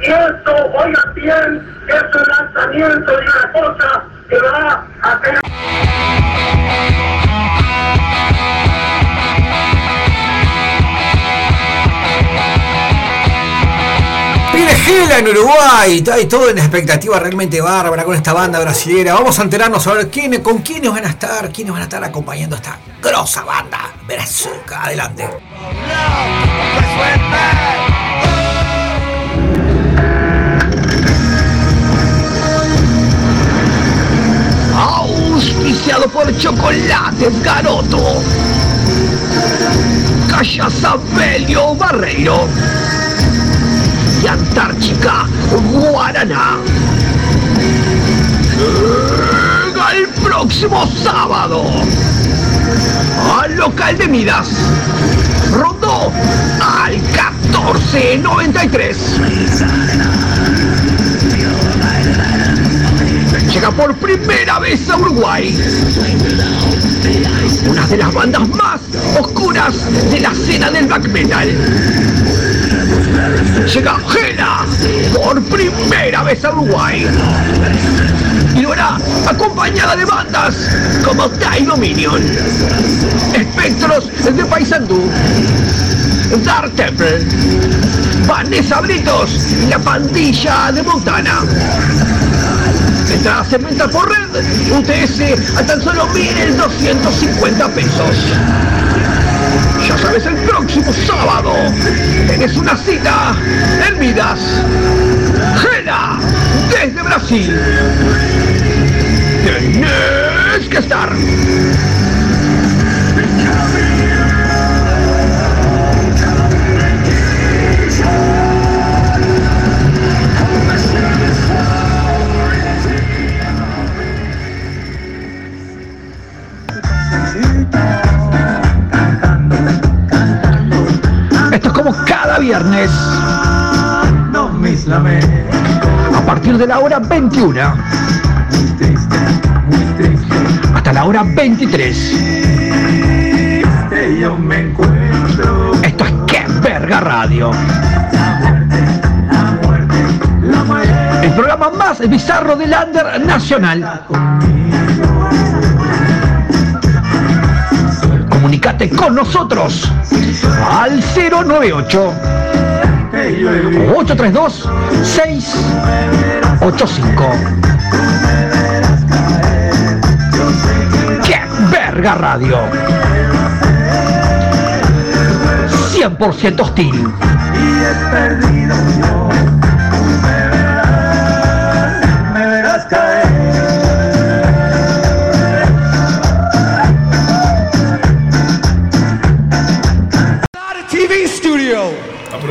y esto, oigan bien, es un lanzamiento de una cosa que va a tener... Viene Gela en Uruguay, ahí todo en expectativa realmente bárbara con esta banda brasilera. Vamos a enterarnos a ver quiénes, con quiénes van a estar, quiénes van a estar acompañando a esta grosa banda brazuca. Adelante. Auspiciado por Chocolates Garoto. Callaza Belio Barreiro. Y Antártica Guaraná. Llega el próximo sábado. Al local de Midas. Rondó al 1493. Llega por primera vez a Uruguay. Una de las bandas más oscuras de la escena del black metal. Llega Gela por primera vez a Uruguay. Y lo hará acompañada de bandas como Die Dominion, Espectros de Paysandú, Dark Temple, Vanessa Britos y la pandilla de Montana. Entradas en venta por red, UTS a tan solo 1.250 pesos. Ya sabes, el próximo sábado tenés una cita en Midas. Gela, desde Brasil. Tenés que estar. Como cada viernes. A partir de la hora 21. Hasta la hora 23. Esto es que verga radio. El programa más bizarro del under nacional. Comunicate con nosotros al 098 832 685. ¡Qué verga radio! 100% hostil.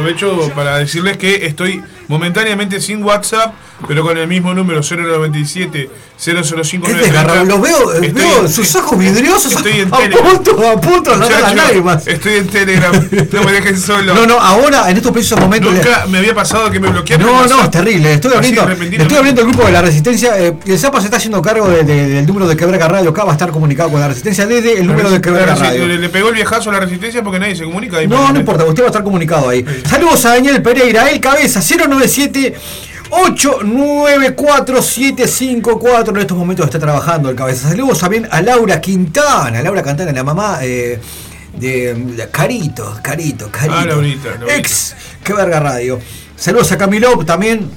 Aprovecho para decirles que estoy momentáneamente sin WhatsApp, pero con el mismo número 097 005 Es desgarrado. Los veo, veo sus ojos vidriosos Estoy en a Telegram. punto, a punto de las lágrimas. Estoy en Telegram, no me dejen solo. No, no, ahora en estos precisos momentos. Nunca me había pasado que me bloquearan. No, no, es terrible. Estoy abriendo, estoy abriendo el grupo de la Resistencia. eh, el Zapa se está haciendo cargo de- de- del número de Quebraca Radio. Acá va a estar comunicado con la Resistencia desde el número de Quebraca Radio. Le, le pegó el viejazo a la resistencia porque nadie se comunica. ahí. No, no importa, usted va a estar comunicado ahí. Saludos a Daniel Pereira, el cabeza 097 894-754. En estos momentos está trabajando el cabeza. Saludos también a Laura Quintana. Laura Quintana, la mamá eh, de, Carito, Carito, Carito. Ah, Laurita, Laurita. Ex, qué verga radio. Saludos a Camilo también.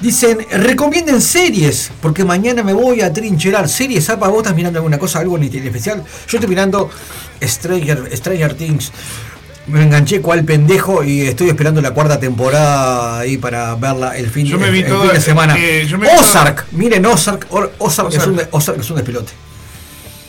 Dicen, recomienden series, porque mañana me voy a trincherar. Series, Zapa, vos estás mirando alguna cosa, algo en especial. Yo estoy mirando Stranger, Stranger Things. Me enganché cual pendejo y estoy esperando la cuarta temporada ahí para verla el fin, Yo me el- vi el toda- fin de semana. eh, yo me vi Ozark, miren Ozark, Or- Ozark, Es, Ozark. un, Ozark es un despelote.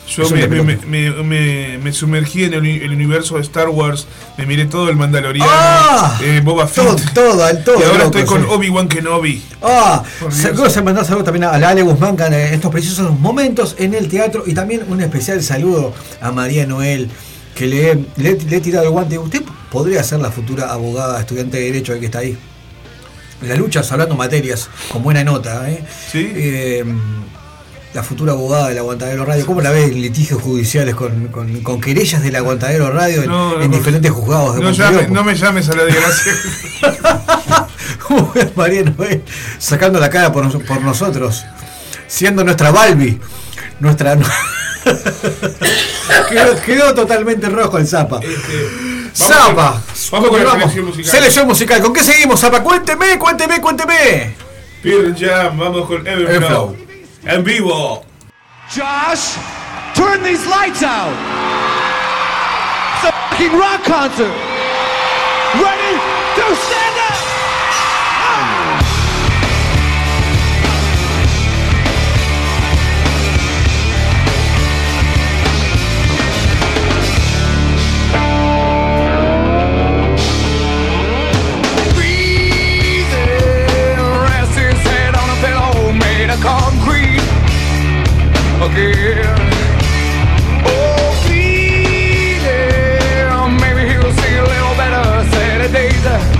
Yo me, me, me, me- me sumergí en el, el universo de Star Wars, me miré todo el Mandaloriano, Ah, eh, Boba Fett. Todo, todo, el- todo y ahora loco, estoy con sí. Obi-Wan Kenobi. Ah, quiero hacer mandar saludos también a la Ale Guzmán en estos precisos momentos en el teatro y también un especial saludo a María Noel que le, he- le, he- le he tirado el guante. Usted podría ser la futura abogada, estudiante de Derecho que está ahí. En la lucha, hablando materias, con buena nota. ¿eh? Eh, la futura abogada del Aguantadero Radio. ¿Cómo la ve en litigios judiciales con, con, con querellas del Aguantadero Radio en, No, no, en no. diferentes juzgados de No, llame- no me llames a la desgracia. ¿Cómo ves, María Noel sacando la cara por nosotros? Siendo nuestra Balbi. Nuestra. quedó, quedó totalmente rojo el Zapa. Zapa. Este, vamos con la selección musical. Selección musical. ¿Con qué seguimos, Zapa? Cuénteme, cuénteme, cuénteme. Pearl Jam, vamos con Everflow. En vivo. Josh, turn these lights out. It's a fucking rock concert. Ready to stand again. Oh. Maybe he'll see a little better.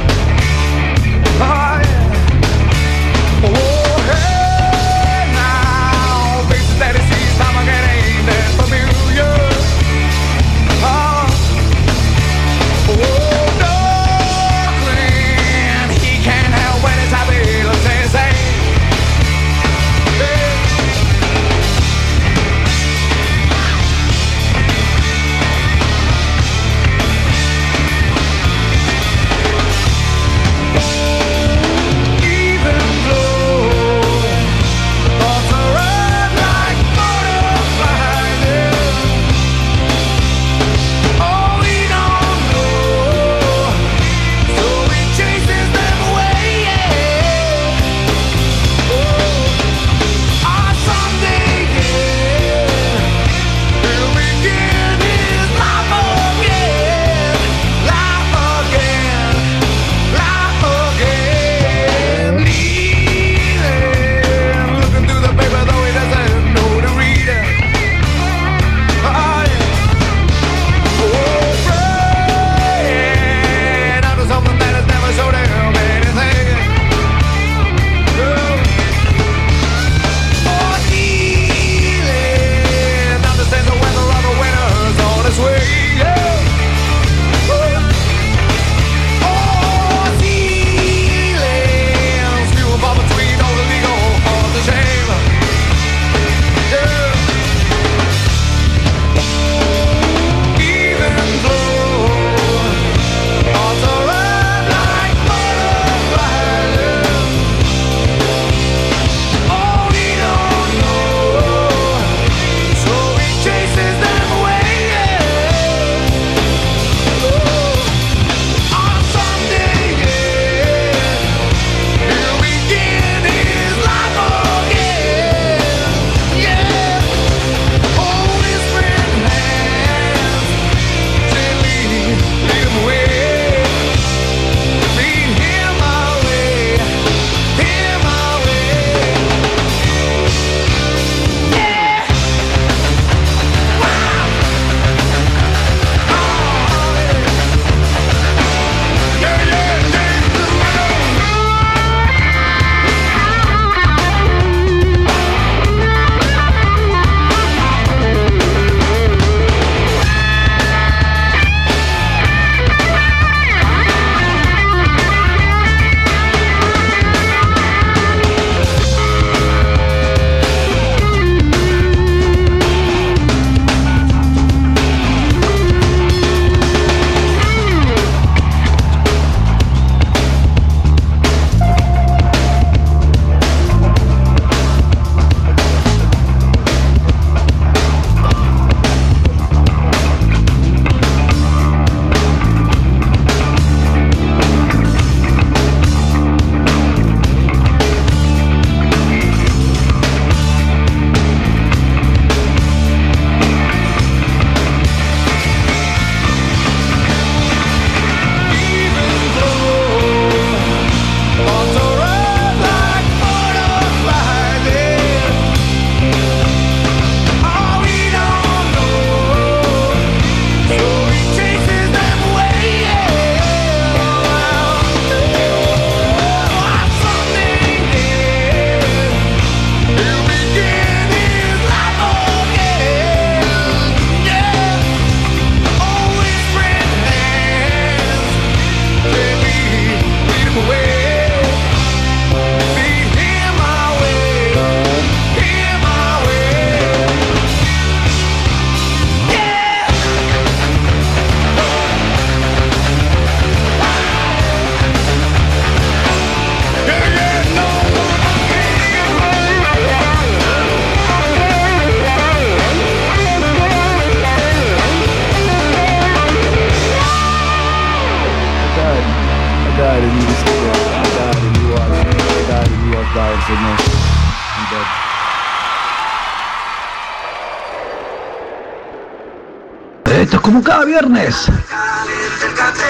Como cada viernes.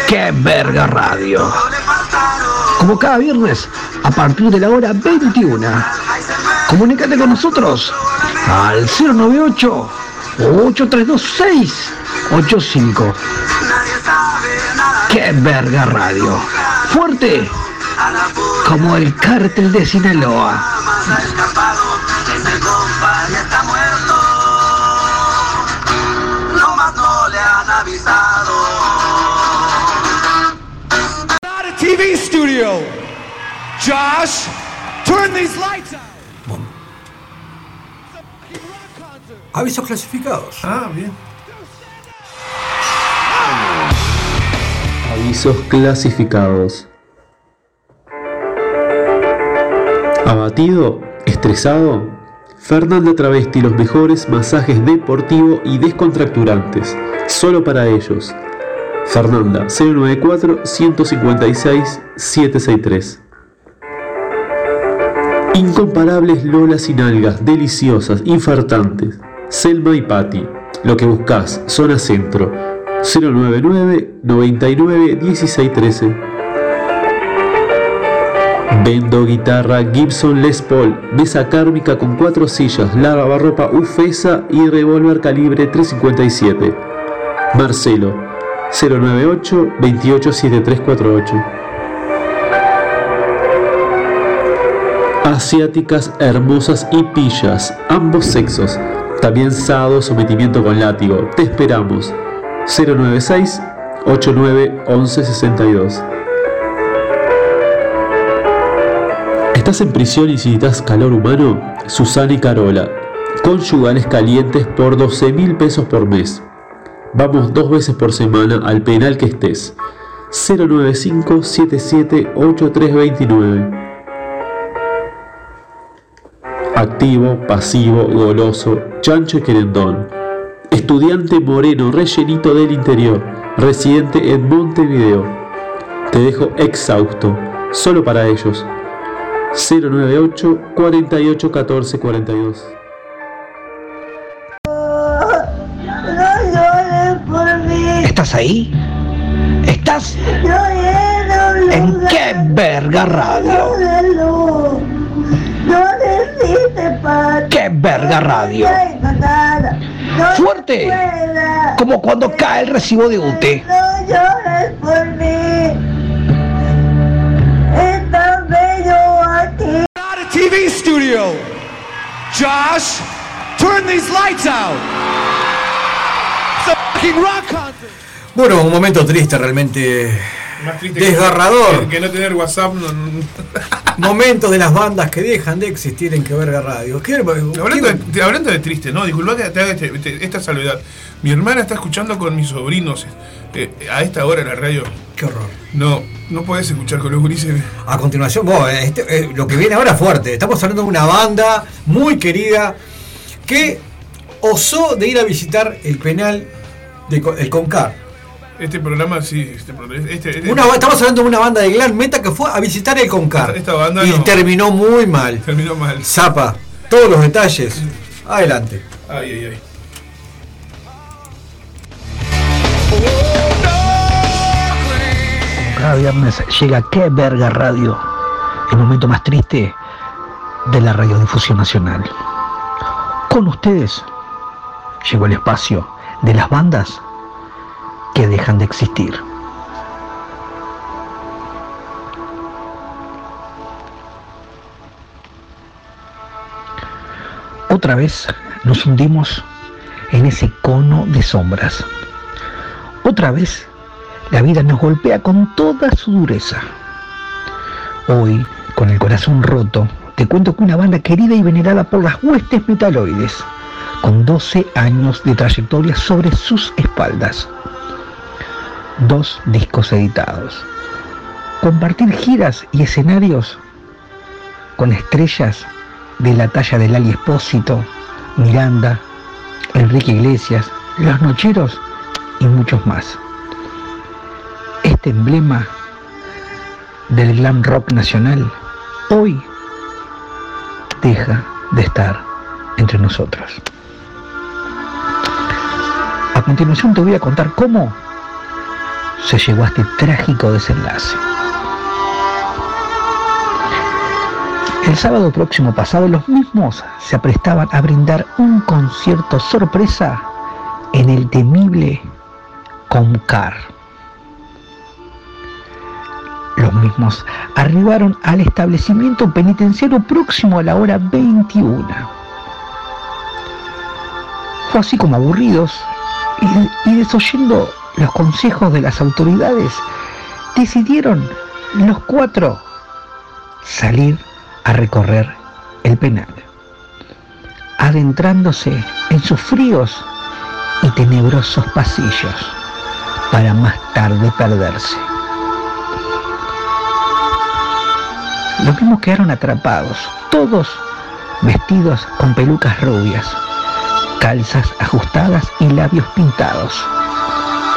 ¡Qué verga radio! Como cada viernes, a partir de la hora 21. Comunícate con nosotros al 098 8326 85. ¡Qué verga radio! Fuerte como el cártel de Sinaloa. Josh, turn these lights out. Avisos clasificados. Ah, bien. Avisos clasificados. Abatido, estresado, Fernanda Travesti los mejores masajes deportivo y descontracturantes, solo para ellos. Fernanda 094 156 763. Incomparables lolas sin algas, deliciosas, infartantes. Selma y Patti. Lo que buscas, zona centro. 099 99 1613. Vendo guitarra Gibson Les Paul, mesa kármica con cuatro sillas, lavarropa Ufesa y revólver calibre 357. Marcelo 098 287348. Asiáticas hermosas y pillas, ambos sexos. También sado sometimiento con látigo. Te esperamos. 096 89 11 62. ¿Estás en prisión y necesitas calor humano? Susana y Carola. Conyugales calientes por 12 mil pesos por mes. Vamos dos veces por semana al penal que estés. 095 77 8329. Activo, pasivo, goloso, chancho y querendón. Estudiante moreno, rellenito del interior, residente en Montevideo. Te dejo exhausto, solo para ellos. 098 48 14 42. No llores por mí. ¿Estás ahí? ¿Estás en qué verga radio? ¡Qué verga radio! ¡Fuerte! Como cuando cae el recibo de UTE. No llores por mí. Es tan bello aquí. Not a TV studio. Josh, turn these lights out. It's a fucking rock concert. Bueno, un momento triste realmente. Más triste Desgarrador. Que, que no tener WhatsApp. No, no- Momentos de las bandas que dejan de existir en que verga radio. ¿Qué- Hablando, de, hablando de triste, ¿no? Disculpa que te haga este- este- esta salvedad. Mi hermana está escuchando con mis sobrinos eh, a esta hora en la radio. Qué horror. No, no puedes escuchar con los gurises. A continuación, vos, este, eh, lo que viene ahora es fuerte. Estamos hablando de una banda muy querida que osó de ir a visitar el penal de Co- el Concar. Este programa, sí. Este, este- este- Una estamos hablando de una banda de glam meta que fue a visitar el Concar. Esta- esta banda y no. terminó muy mal. Terminó mal. Zapa, todos los detalles. Adelante. Ay, ay, ay. Cada viernes llega Qué Verga Radio, el momento más triste de la radiodifusión nacional. Con ustedes llegó el espacio de las bandas que dejan de existir. Otra vez nos hundimos en ese cono de sombras. Otra vez la vida nos golpea con toda su dureza. Hoy, con el corazón roto, te cuento que una banda querida y venerada por las huestes metaloides, con 12 años de trayectoria sobre sus espaldas, dos discos editados, compartir giras y escenarios con estrellas de la talla de Lali Espósito, Miranda, Enrique Iglesias, Los Nocheros y muchos más. Este emblema del glam rock nacional hoy deja de estar entre nosotros. A continuación te voy a contar cómo se llegó a este trágico desenlace. El sábado próximo pasado los mismos se aprestaban a brindar un concierto sorpresa en el temible Comcar. Los mismos arribaron al establecimiento penitenciario próximo a la hora 21. Fue así como aburridos y, y desoyendo los consejos de las autoridades, decidieron los cuatro salir a recorrer el penal, adentrándose en sus fríos y tenebrosos pasillos para más tarde perderse. Los mismos quedaron atrapados, todos vestidos con pelucas rubias, calzas ajustadas y labios pintados,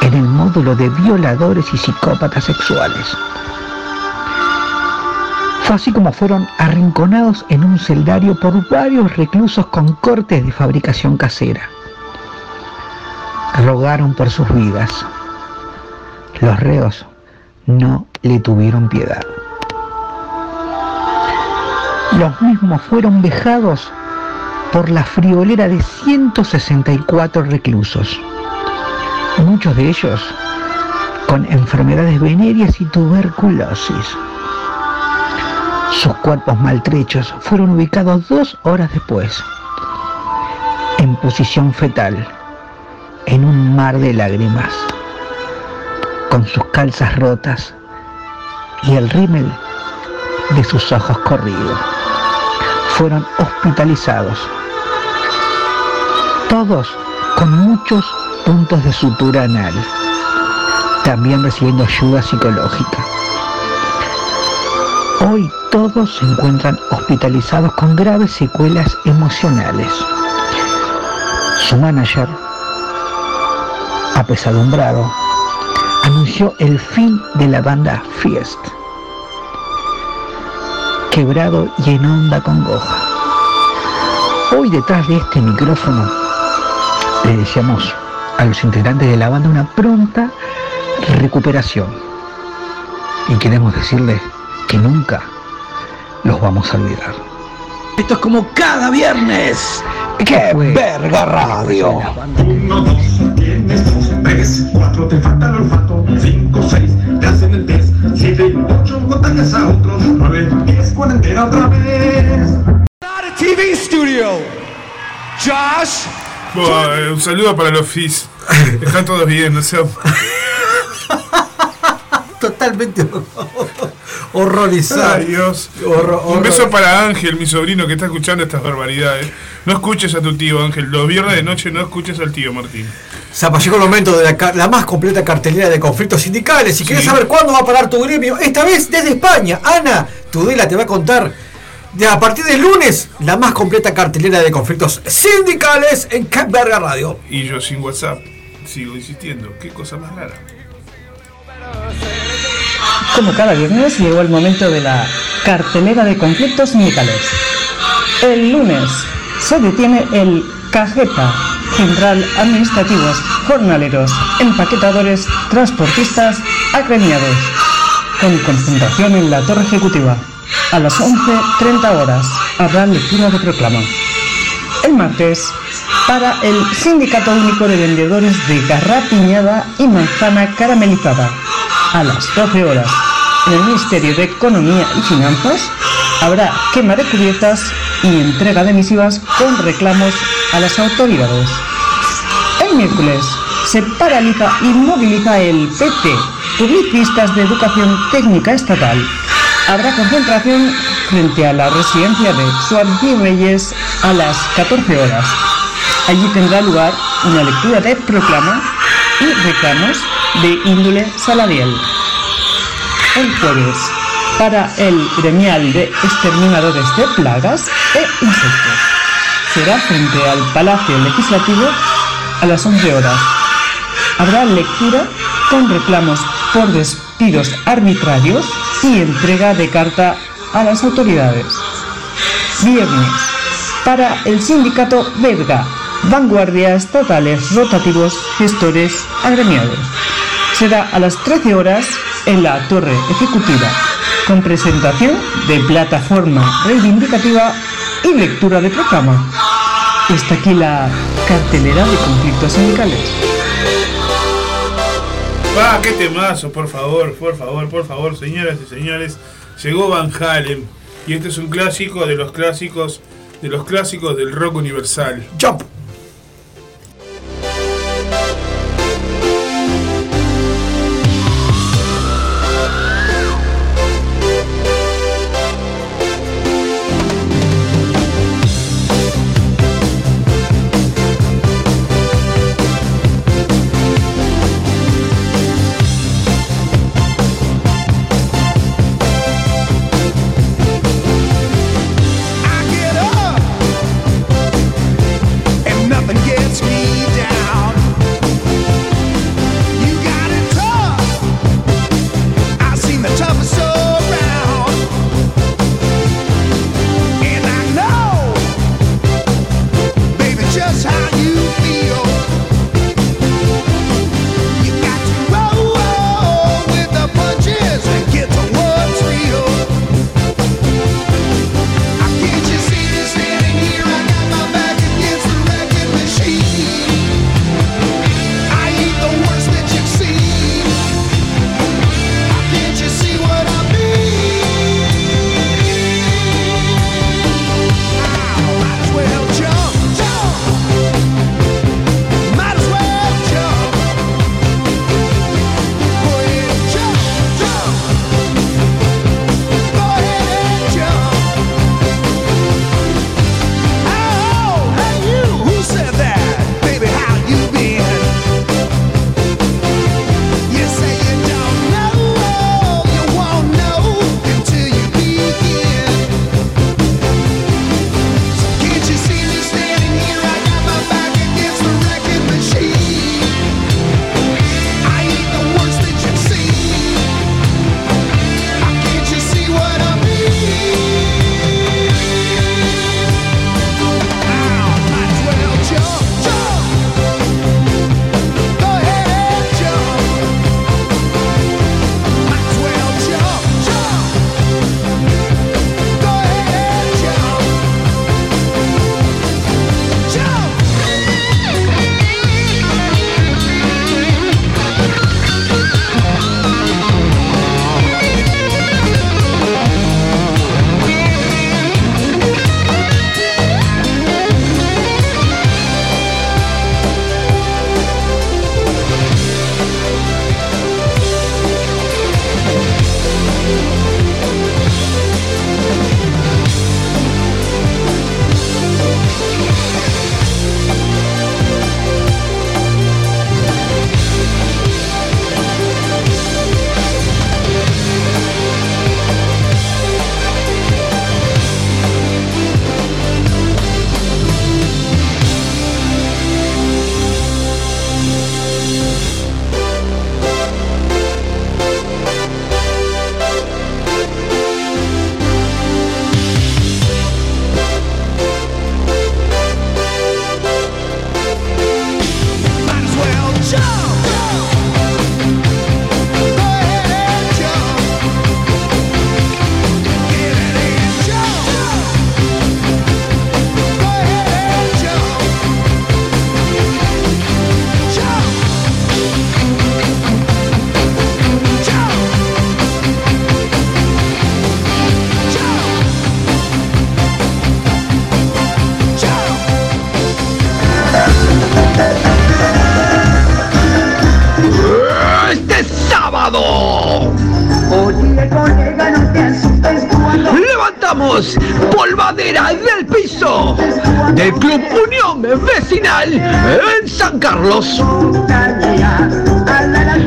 en el módulo de violadores y psicópatas sexuales. Fue así como fueron arrinconados en un celdario por varios reclusos con cortes de fabricación casera. Rogaron por sus vidas. Los reos no le tuvieron piedad. Los mismos fueron vejados por la friolera de 164 reclusos, muchos de ellos con enfermedades venéreas y tuberculosis. Sus cuerpos maltrechos fueron ubicados dos horas después, en posición fetal, en un mar de lágrimas, con sus calzas rotas y el rímel de sus ojos corrido. Fueron hospitalizados, todos con muchos puntos de sutura anal, también recibiendo ayuda psicológica. Hoy todos se encuentran hospitalizados con graves secuelas emocionales. Su manager, apesadumbrado, anunció el fin de la banda Fiest, quebrado y en honda congoja. Hoy detrás de este micrófono le deseamos a los integrantes de la banda una pronta recuperación y queremos decirles que nunca los vamos a olvidar. Esto es como cada viernes. ¡Qué verga radio! Uno, dos, tienes dos, tres, cuatro, te falta el olfato, cinco, seis, te hacen el test, siete, ocho, contagias a otros, nueve, diez, cuarentena otra vez. TV studio. Josh. Bueno, eh, un saludo para los FIS. Están todos bien, no sé. Totalmente horrorizado. Ay, Dios. Horror- Un beso para Ángel, mi sobrino, que está escuchando estas barbaridades. No escuches a tu tío, Ángel. Los viernes de noche no escuches al tío, Martín. Zapa, llegó el momento de la, más completa cartelera de conflictos sindicales. Si quieres saber cuándo va a parar tu gremio, esta vez desde España, Ana Tudela te va a contar de a partir del lunes la más completa cartelera de conflictos sindicales en Cap Verga Radio. Y yo sin WhatsApp sigo insistiendo. Qué cosa más rara. Como cada viernes llegó el momento de la cartelera de conflictos sindicales. El lunes se detiene el CAGEPA, Central Administrativos, Jornaleros, Empaquetadores, Transportistas, Agremiados, con concentración en la Torre Ejecutiva. A las 11.30 horas habrá lectura de proclama. El martes, para el Sindicato Único de Vendedores de Garrapiñada y Manzana Caramelizada, a las 12 horas, en el Ministerio de Economía y Finanzas, habrá quema de cubiertas y entrega de misivas con reclamos a las autoridades. El miércoles se paraliza y moviliza el PT, Publicistas de Educación Técnica Estatal. Habrá concentración frente a la residencia de Suárez y Reyes a las 14 horas. Allí tendrá lugar una lectura de proclama y reclamos de índole salarial. El jueves, para el gremial de exterminadores de plagas e insectos, será frente al Palacio Legislativo a las 11 horas. Habrá lectura con reclamos por despidos arbitrarios y entrega de carta a las autoridades. Viernes. Para el sindicato belga. Vanguardias totales rotativos gestores agremiados. Será a las 13 horas en la torre ejecutiva con presentación de plataforma reivindicativa y lectura de programa. Está aquí la cartelera de conflictos sindicales. ¡Ah, qué temazo! Por favor, por favor, por favor, señoras y señores. Llegó Van Halen. Y este es un clásico de los clásicos, de los clásicos del rock universal. ¡Jump!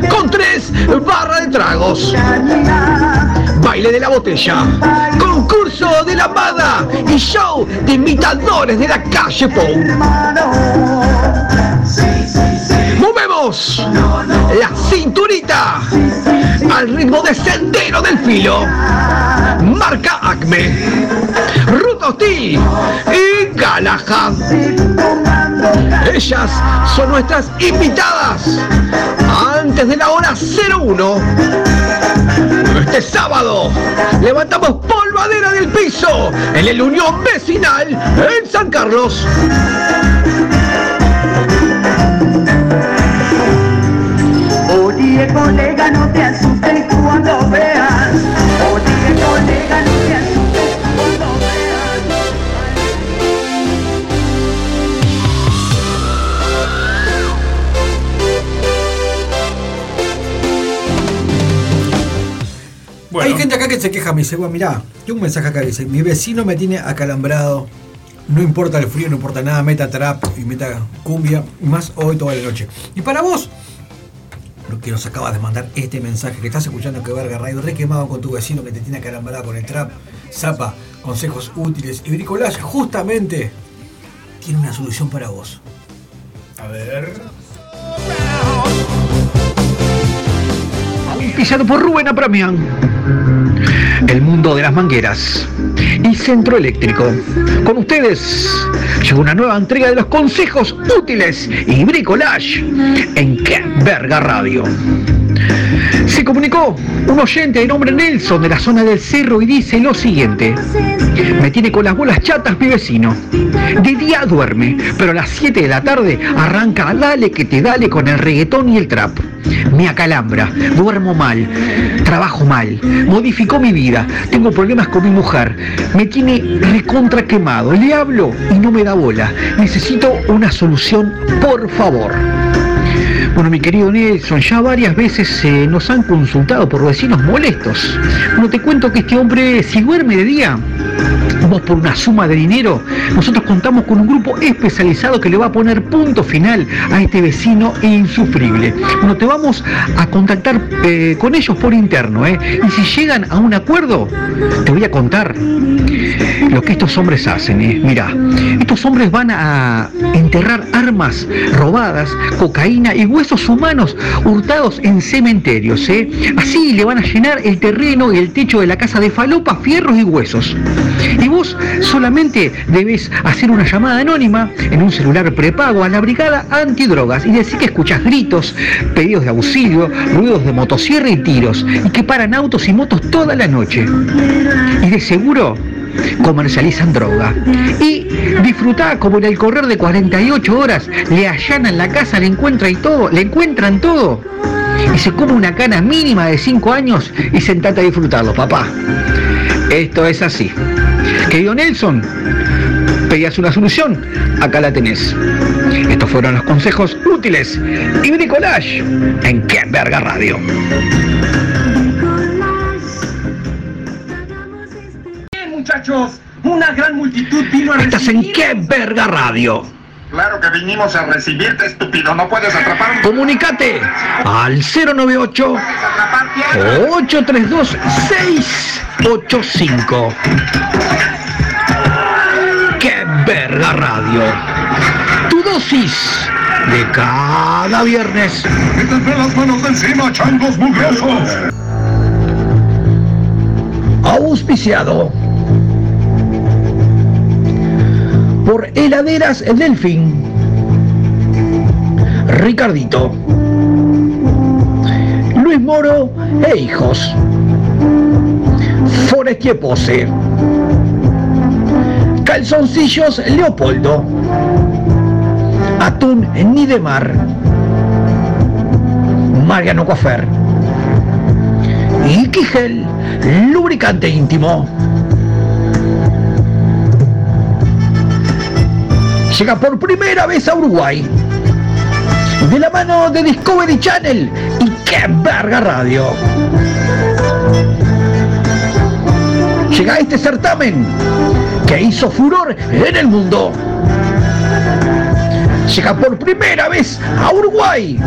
Con tres barras de tragos. Baile de la botella, concurso de la amada y show de imitadores de la calle Pou. Movemos la cinturita al ritmo de Sendero del Filo. Marca Acme. Y Galahad. Ellas son nuestras invitadas antes de la hora 01. Este sábado levantamos polvadera del piso en el Unión Vecinal en San Carlos. Oye, colega, no te gente acá que se queja, me dice, bueno, mirá, tengo un mensaje acá dice, mi vecino me tiene acalambrado, no importa el frío, no importa nada, meta trap y meta cumbia, más hoy toda la noche. Y para vos, lo que nos acabas de mandar este mensaje, que estás escuchando que verga radio, re quemado con tu vecino que te tiene acalambrado con el trap, zapa, consejos útiles y bricolage, justamente tiene una solución para vos. A ver. Por Rubén Apramian. El mundo de las mangueras y centro eléctrico. Con ustedes llegó una nueva entrega de los consejos útiles y bricolage en Qué Verga Radio. Se comunicó un oyente de nombre Nelson de la zona del cerro y dice lo siguiente. Me tiene con las bolas chatas mi vecino. De día duerme, pero a las 7 de la tarde arranca dale que te dale con el reggaetón y el trap. Me acalambra, duermo mal, trabajo mal, modificó mi vida, tengo problemas con mi mujer, me tiene recontra quemado, le hablo y no me da bola. Necesito una solución, por favor. Bueno, mi querido Nelson, ya varias veces eh, nos han consultado por vecinos molestos. No te cuento que este hombre, si duerme de día, por una suma de dinero, nosotros contamos con un grupo especializado que le va a poner punto final a este vecino insufrible. Bueno, te vamos a contactar eh, con ellos por interno, ¿eh? Y si llegan a un acuerdo, te voy a contar lo que estos hombres hacen, ¿eh? Mira, estos hombres van a enterrar armas robadas, cocaína y huesos humanos hurtados en cementerios, ¿eh? Así le van a llenar el terreno y el techo de la casa de falopa, fierros y huesos. Y vos solamente debes hacer una llamada anónima en un celular prepago a la brigada antidrogas y decir que escuchas gritos, pedidos de auxilio, ruidos de motosierra y tiros y que paran autos y motos toda la noche. Y de seguro comercializan droga. Y disfrutá como en el correr de 48 horas le allanan la casa, le encuentran y todo, le encuentran todo. Y se come una cana mínima de 5 años y sentate a disfrutarlo, papá. Esto es así. Querido Nelson, pedías una solución, acá la tenés. Estos fueron los consejos útiles y bricolage en Qué Verga Radio. Bien, muchachos, una gran multitud vino a Estás en Qué Verga Radio. Claro que vinimos a recibirte, estúpido. No puedes atrapar un... Comunicate al 098 832 685. ¡Qué verga radio! Tu dosis de cada viernes. Quítense las manos de encima, changos mugrosos. Auspiciado por Heladeras Delfín. Ricardito. Luis Moro e hijos. Forestier Pose. Calzoncillos Leopoldo. Atún Nidemar. Mariano Coafer. Y Quigel, lubricante íntimo. Llega por primera vez a Uruguay. De la mano de Discovery Channel y qué verga radio. Llega este certamen que hizo furor en el mundo. Llega por primera vez a Uruguay.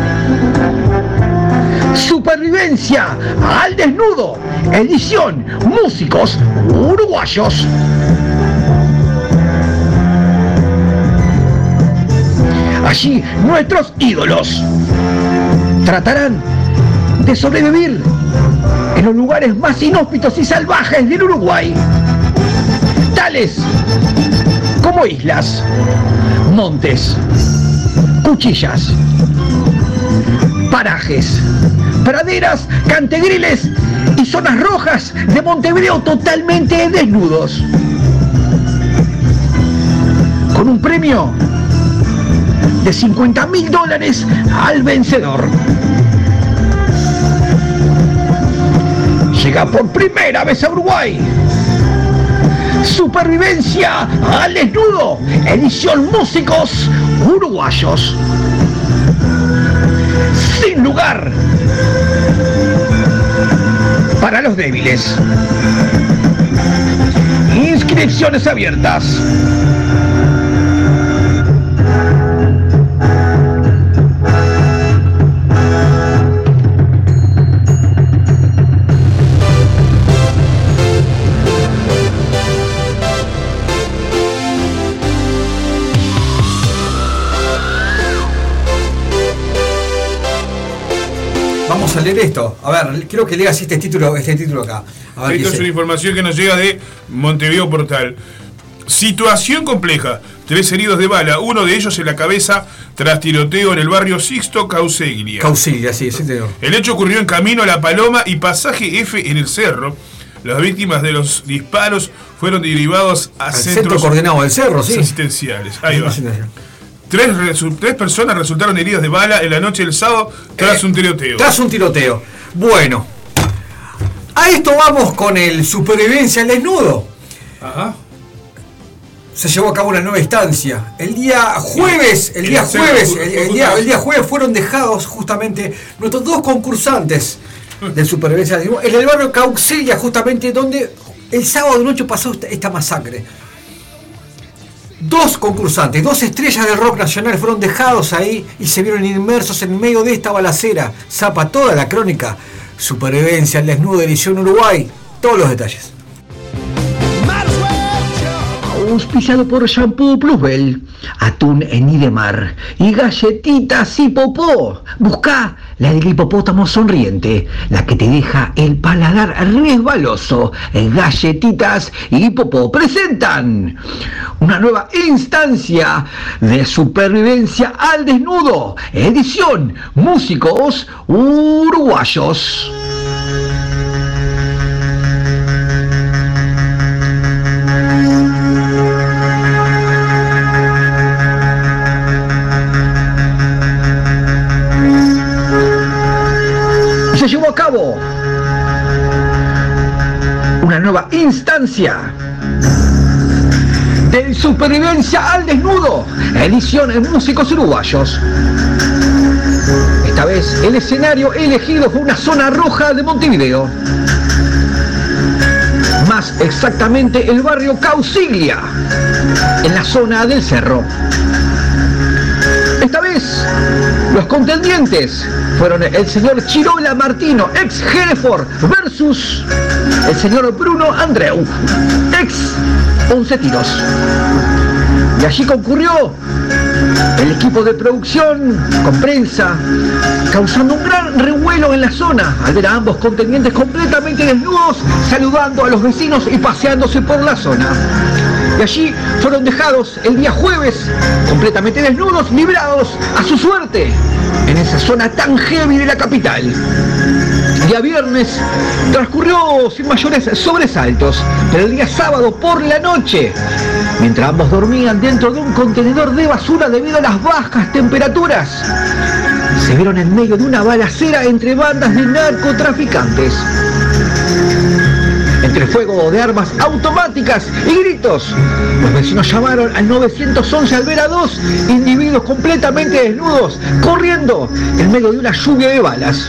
Supervivencia al desnudo. Edición Músicos Uruguayos. Allí nuestros ídolos tratarán de sobrevivir en los lugares más inhóspitos y salvajes del Uruguay. Tales como islas, montes, cuchillas, parajes, praderas, cantegriles y zonas rojas de Montevideo totalmente desnudos. Con un premio de 50 mil dólares al vencedor. Llega por primera vez a Uruguay. Supervivencia al desnudo, edición músicos uruguayos. Sin lugar para los débiles. Inscripciones abiertas. Vamos a leer esto. A ver, quiero que leas este título, este título acá. A ver, Esto es una información que nos llega de Montevideo Portal. Situación compleja. Tres heridos de bala, uno de ellos en la cabeza tras tiroteo en el barrio Sixto Causiglia. Causiglia, sí, sí, te digo. El hecho ocurrió en camino a La Paloma y pasaje F en el cerro. Las víctimas de los disparos fueron derivados a Al centros centro coordinado del cerro, sí. asistenciales. Ahí va. Tres, tres personas resultaron heridas de bala en la noche del sábado tras un tiroteo. Eh, Tras un tiroteo. Bueno. A esto vamos con el supervivencia al desnudo. Ajá. Se llevó a cabo una nueva instancia. El día jueves, el día jueves, ju- el, día, el día jueves fueron dejados justamente nuestros dos concursantes del supervivencia al desnudo en el barrio Cauxilia, justamente donde el sábado de noche pasó esta, esta masacre. Dos concursantes, dos estrellas del rock nacional fueron dejados ahí y se vieron inmersos en medio de esta balacera. Zapa toda la crónica. Supervivencia al desnudo, edición Uruguay. Todos los detalles. Auspiciado por Shampoo Plusbel, atún en Idemar y galletitas y popó. Busca la del hipopótamo sonriente, la que te deja el paladar resbaloso. Galletitas y popó presentan una nueva instancia de supervivencia al desnudo. Edición Músicos Uruguayos. Instancia de supervivencia al desnudo, edición en músicos uruguayos. Esta vez el escenario elegido fue una zona roja de Montevideo. Más exactamente el barrio Causiglia, en la zona del cerro. Esta vez los contendientes fueron el señor Chirola Martino, ex Hereford, versus el señor Bruno Andreu, ex Once Tiros. Y allí concurrió el equipo de producción con prensa, causando un gran revuelo en la zona al ver a ambos contendientes completamente desnudos, saludando a los vecinos y paseándose por la zona. Y allí fueron dejados el día jueves, completamente desnudos, librados a su suerte, en esa zona tan heavy de la capital. Día viernes transcurrió sin mayores sobresaltos, pero el día sábado por la noche, mientras ambos dormían dentro de un contenedor de basura debido a las bajas temperaturas, se vieron en medio de una balacera entre bandas de narcotraficantes. Entre fuego de armas automáticas y gritos, los vecinos llamaron al 911 al ver a dos individuos completamente desnudos corriendo en medio de una lluvia de balas.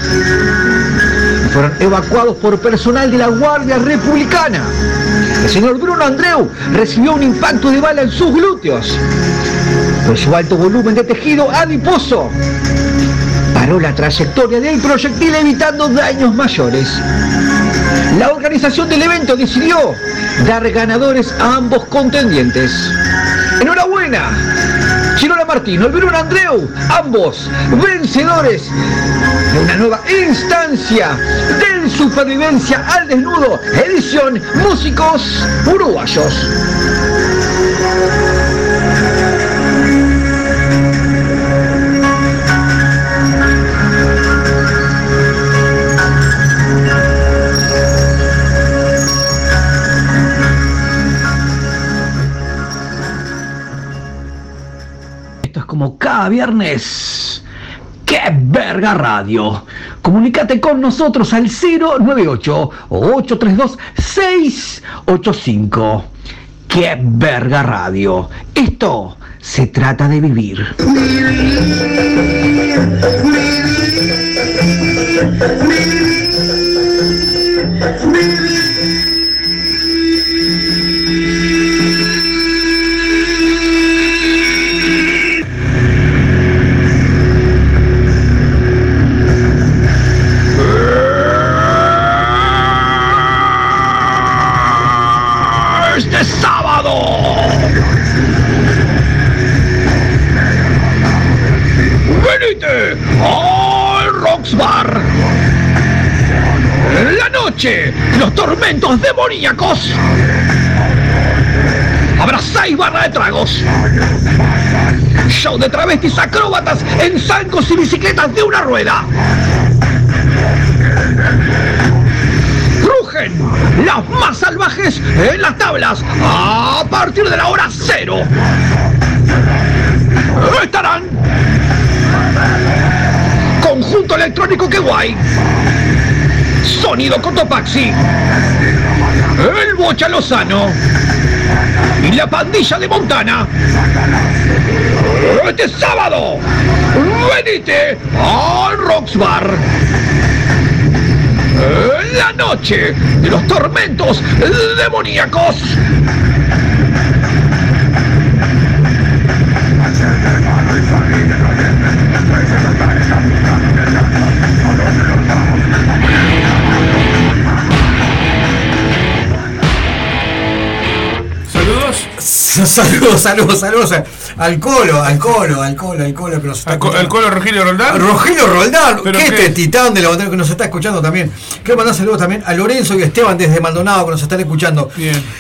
Fueron evacuados por personal de la Guardia Republicana. El señor Bruno Andreu recibió un impacto de bala en sus glúteos, pues su alto volumen de tejido adiposo paró la trayectoria del proyectil evitando daños mayores. La organización del evento decidió dar ganadores a ambos contendientes. ¡Enhorabuena! Martino, el Bruno Andreu, ambos vencedores de una nueva instancia del Supervivencia al Desnudo, edición Músicos Uruguayos. Como cada viernes. ¡Qué verga radio! Comunícate con nosotros al 098-832-685. ¡Qué verga radio! Esto se trata de vivir. Este Venite al Rocks Bar. La noche, los tormentos demoníacos. Habrá seis barras de tragos. Show de travestis acróbatas en zancos y bicicletas de una rueda. Rugen las más salvajes en las tablas a partir de la hora cero. Estarán Conjunto Electrónico Que Guay, Sonido Cotopaxi, El Bocha Lozano y la pandilla de Montana. Este sábado, venite al Rocks Bar. La noche de los tormentos demoníacos. saludos, saludos, saludos al Colo, al Colo, al Colo, al Colo que nos está Al Colo Rogelio Roldán. Rogelio Roldán, ¿Pero que qué? este titán de la bandera que nos está escuchando también. Quiero mandar saludos también a Lorenzo y Esteban desde Maldonado que nos están escuchando.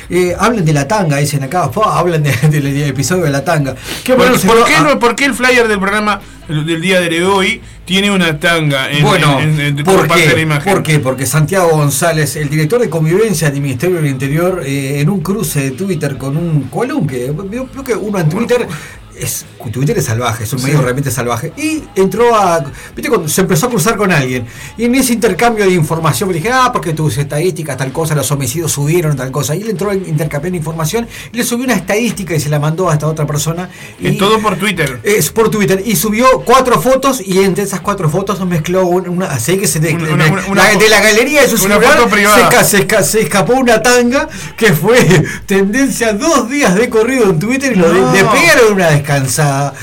Eh, hablen de la tanga, dicen acá, de- del episodio de la tanga. Quiero ¿Por, por qué a- no- por qué el flyer del programa el- del día de hoy tiene una tanga en, bueno, en- ¿por, parte de la qué? imagen? ¿por qué? Porque Santiago González, el director de convivencia del Ministerio del Interior, eh, en un cruce de Twitter con un cualunque, veo veo que uno en Twitter es Twitter es salvaje, es un Sí. medio realmente salvaje. Y entró a. ¿Viste? Cuando se empezó a cruzar con alguien. Y en ese intercambio de información me dije, ah, porque tus estadísticas, tal cosa, los homicidios subieron, tal cosa. Y él entró en intercambiando información y le subió una estadística y se la mandó a esta otra persona. Es Y- todo por Twitter. es por Twitter y subió cuatro fotos y entre esas cuatro fotos mezcló un- una, así que se de, Una- de- una- de- la- de galería de su una celular foto privada. Se, se se escapó una tanga que fue tendencia dos días de corrido en Twitter y lo de- No. pegaron una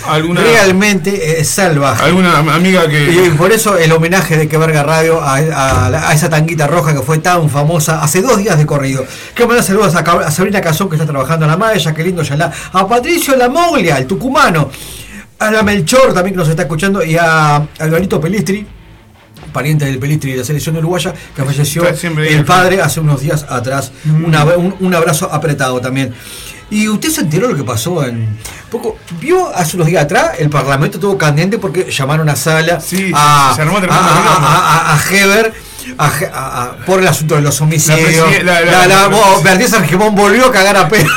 ¿Alguna- realmente eh, salvaje Alguna am- amiga que. y por eso el homenaje de Que Verga Radio a, a la- a esa tanguita roja que fue tan famosa hace dos días de corrido. Quiero mandar saludos a, Sabrina Cazón que está trabajando en la Maya, que lindo Yalá, a Patricio Lamoglia, el tucumano, a la Melchor también que nos está escuchando y a Alvarito Pelistri. Pariente del Pelistri de la selección uruguaya que falleció el padre hace unos días atrás. Un, un abrazo apretado también. ¿Y usted se enteró lo que pasó en. Poco, ¿Vio hace unos días atrás? El Parlamento estuvo candente porque llamaron a Sala a, se a, armó a, a- a Heber por el asunto de los homicidios. la- La, la- la- volvió a cagar a pedos.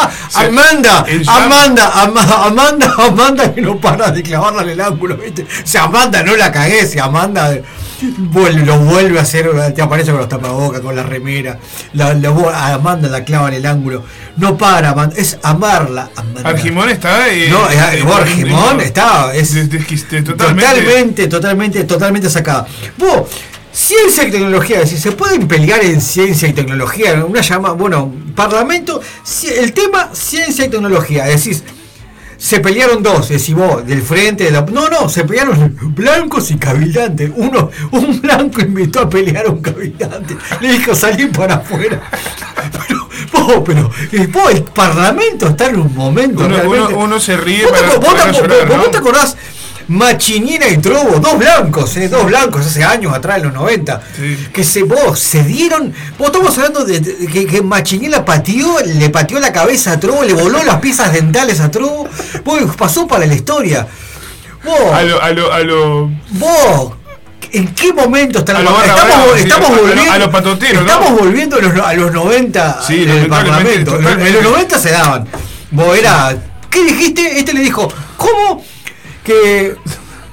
Amanda, Amanda, Ama- Amanda, Amanda que no para de clavarla en el ángulo, ¿viste? Si Amanda no la cagué, si Amanda vuelve, lo vuelve a hacer, te aparece con los tapabocas, con la remera, la, la vo- a Amanda la clava en el ángulo. No para, Amanda, es amarla. Amanda. Argimón está. eh, No, es- eh, Argimón está, es de- de- de- totalmente. totalmente, totalmente, totalmente sacada. Vos, ciencia y tecnología, si se pueden pelear en ciencia y tecnología, una llama, bueno, parlamento, el tema ciencia y tecnología, decís, se pelearon dos, decís vos, del frente, de la, no, no, se pelearon blancos y cabildantes. Uno, un blanco invitó a pelear a un cabildante, le dijo salir para afuera. Pero, vos, pero, vos, el parlamento está en un momento Uno, realmente- uno- uno se ríe ¿Vos para, vos te- para no vos- llorar, vos ¿no? te acordás? Machinina y Trobo, dos blancos, eh, dos blancos hace años atrás, en los 90, que se, vos, se dieron, vos estamos hablando de, de- que, que Machinina pateó, le pateó la cabeza a Trobo, le voló las piezas dentales a Trobo, vos, pasó para la historia. Vos, A lo, a lo, a lo. vos, ¿en qué momento está la estamos, brava, sí, estamos volviendo, a los patoteros, ¿no? estamos volviendo a los, a los 90 Sí, en el lamentablemente, Parlamento. En los 90 se daban. Vos era. ¿Qué dijiste? Este le dijo, ¿cómo? Que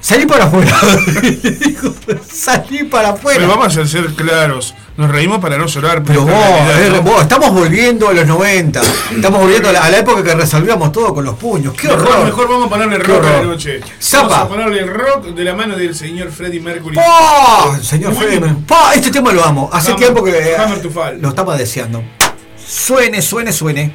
salí para afuera. Dijo, salí para afuera. Pero vamos a ser claros. Nos reímos para no llorar. Pero vos, realidad, eh, ¿no? vos, estamos volviendo a los 90. Estamos volviendo a la, a la época que resolvíamos todo con los puños. ¡Qué Mejor, horror! mejor vamos a ponerle Qué rock a la noche. Zapa. Vamos a ponerle rock de la mano del señor Freddie Mercury. ¡Pah! Señor Freddie. Mercury. ¡Pah! Este tema lo amo. Hace Hammer- tiempo que eh, lo estaba deseando. Suene, suene, suene.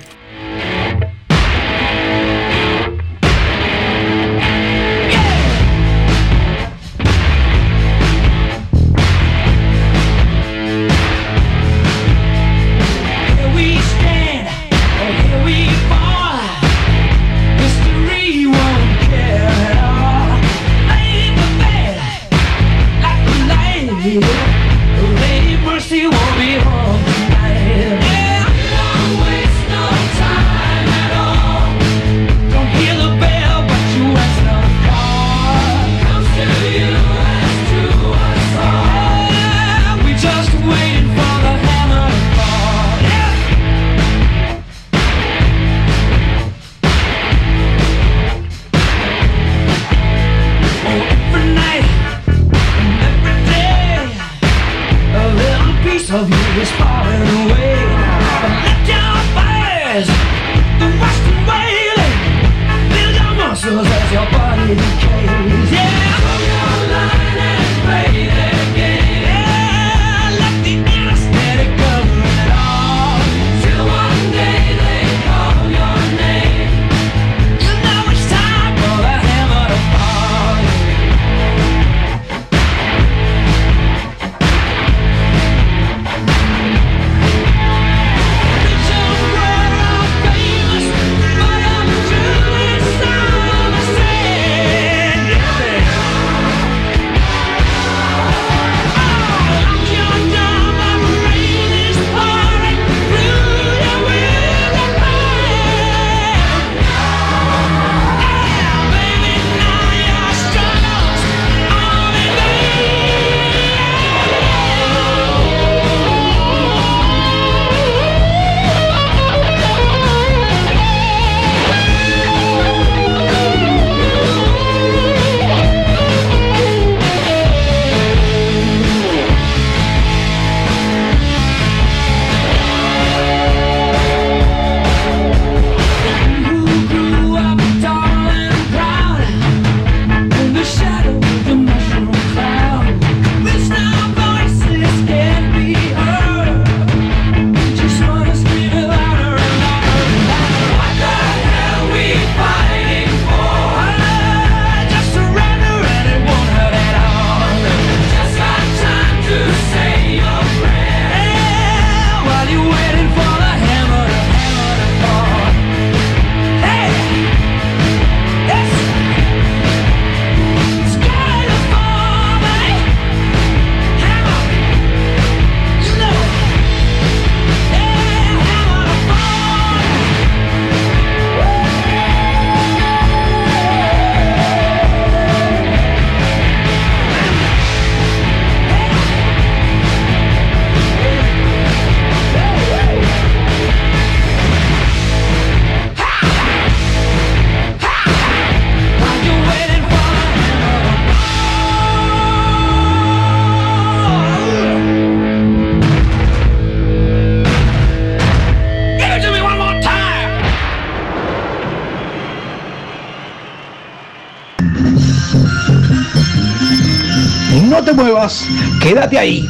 Quédate ahí.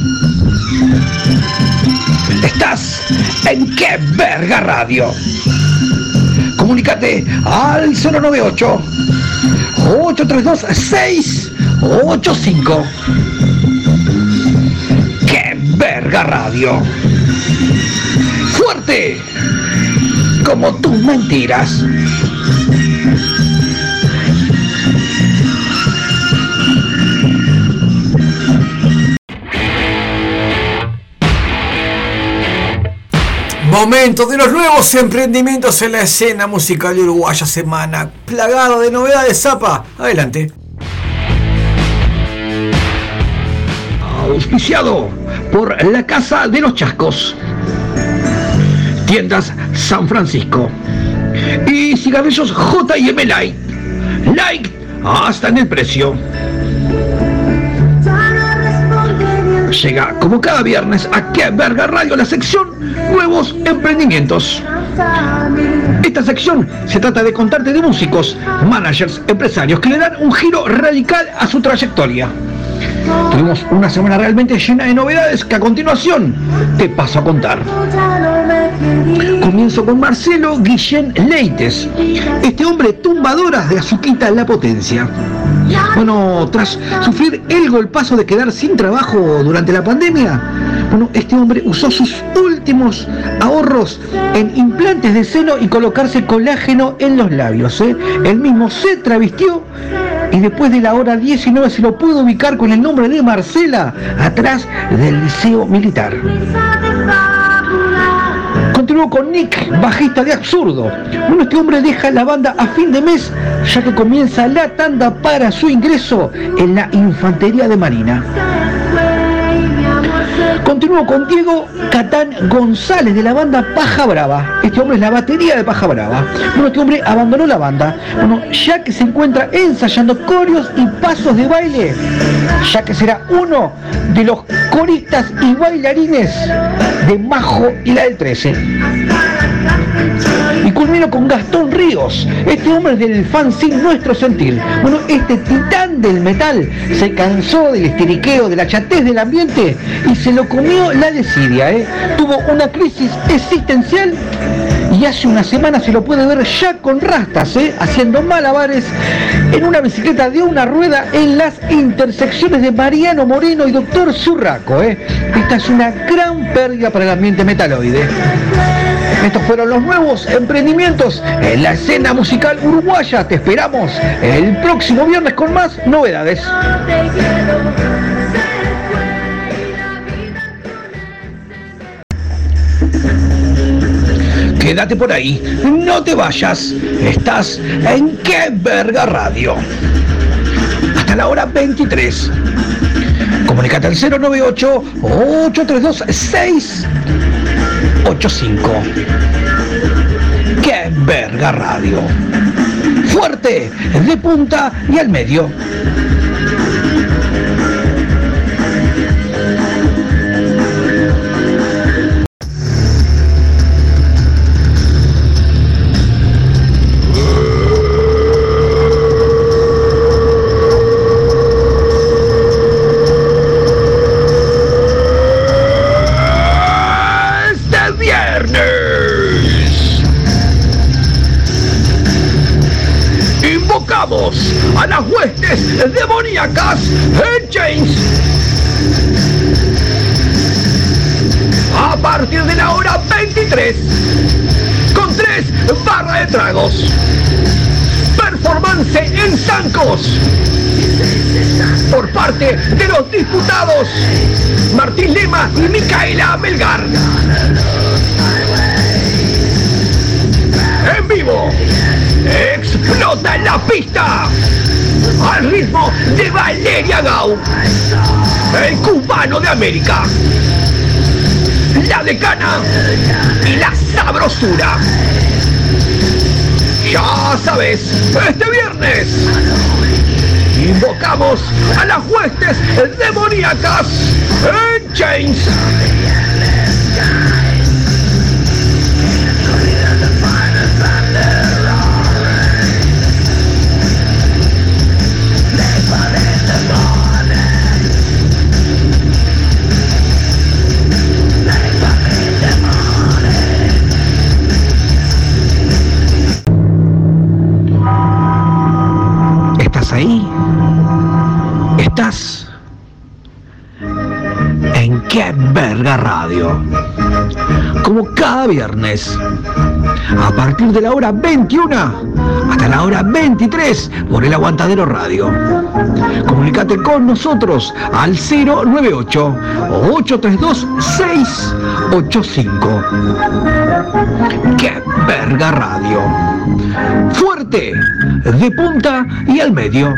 Estás en Qué Verga Radio. Comunícate al 098 832 685. Qué Verga Radio. Fuerte como tus mentiras. Momento de los nuevos emprendimientos en la escena musical uruguaya. Semana plagada de novedades, Zapa. Adelante. Auspiciado por la Casa de los Chascos. Tiendas San Francisco. Y cigarrillos J&M Light. Like hasta en el precio. Llega como cada viernes a Que Verga Radio la sección Nuevos Emprendimientos. Esta sección se trata de contarte de músicos, managers, empresarios que le dan un giro radical a su trayectoria. Tuvimos una semana realmente llena de novedades que a continuación te paso a contar. Comienzo con Marcelo Guillén Leites, este hombre tumbadoras de Azuquita en la potencia. Bueno, tras sufrir el golpazo de quedar sin trabajo durante la pandemia, bueno, este hombre usó sus últimos ahorros en implantes de seno y colocarse colágeno en los labios. ¿eh? Él mismo se travestió y después de la hora 19 se lo pudo ubicar con el nombre de Marcela atrás del liceo militar. Continuó con Nick, bajista de Absurdo. Bueno, este hombre deja la banda a fin de mes, ya que comienza la tanda para su ingreso en la Infantería de Marina. Continúo con Diego Catán González de la banda Paja Brava. Este hombre es la batería de Paja Brava. Bueno, este hombre abandonó la banda. Bueno, ya que se encuentra ensayando coreos y pasos de baile, ya que será uno de los coristas y bailarines de Majo y la del 13. Culmino con Gastón Ríos, este hombre del fanzine Nuestro Sentir. Bueno, este titán del metal se cansó del esteriqueo, de la chatez del ambiente y se lo comió la desidia. ¿eh? Tuvo una crisis existencial y hace una semana se lo puede ver ya con rastas, ¿eh? haciendo malabares en una bicicleta de una rueda en las intersecciones de Mariano Moreno y Doctor Zurraco. ¿eh? Esta es una gran pérdida para el ambiente metaloide. Estos fueron los nuevos emprendimientos en la escena musical uruguaya. Te esperamos el próximo viernes con más novedades. Quédate por ahí, no te vayas. Estás en Qué Verga Radio. Hasta la hora 23. Comunicate al 098 832 685. ¡Qué verga radio! Fuerte, de punta y al medio. Tragos. Performance en Zancos. Por parte de los diputados Martín Lema y Micaela Melgar. En vivo, explota la pista al ritmo de Valeria Gau, el cubano de América, la decana y la sabrosura. Ya sabes, este viernes invocamos a las huestes demoníacas en Chains. ¿En qué verga radio? Como cada viernes, a partir de la hora 21 hasta la hora 23 por el Aguantadero Radio. Comunicate con nosotros al 098 832 685. ¡Qué verga radio! Fuerte, de punta y al medio.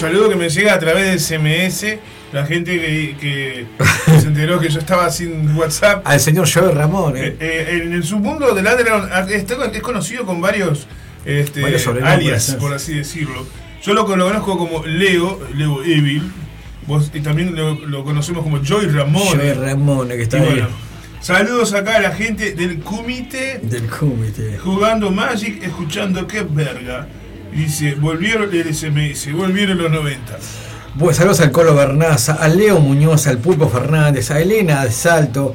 Saludo que me llega a través del SMS. La gente que, que- que se enteró que yo estaba sin WhatsApp. Al señor Joey Ramón, eh. Eh, eh, en el submundo del Underground ah, es conocido con varios, este, Varios alias, por así decirlo. Yo lo, lo conozco como Leo, Leo Evil. Vos, y también lo, lo conocemos como Joy Ramón. Joey Ramón, que está Y bueno, saludos acá a la gente del comité. Del comité. Jugando Magic, escuchando qué verga. Dice, volvieron el SMS, volvieron los 90. Bueno, saludos al Colo Bernaza, a Leo Muñoz, al Pulpo Fernández, a Elena de Salto.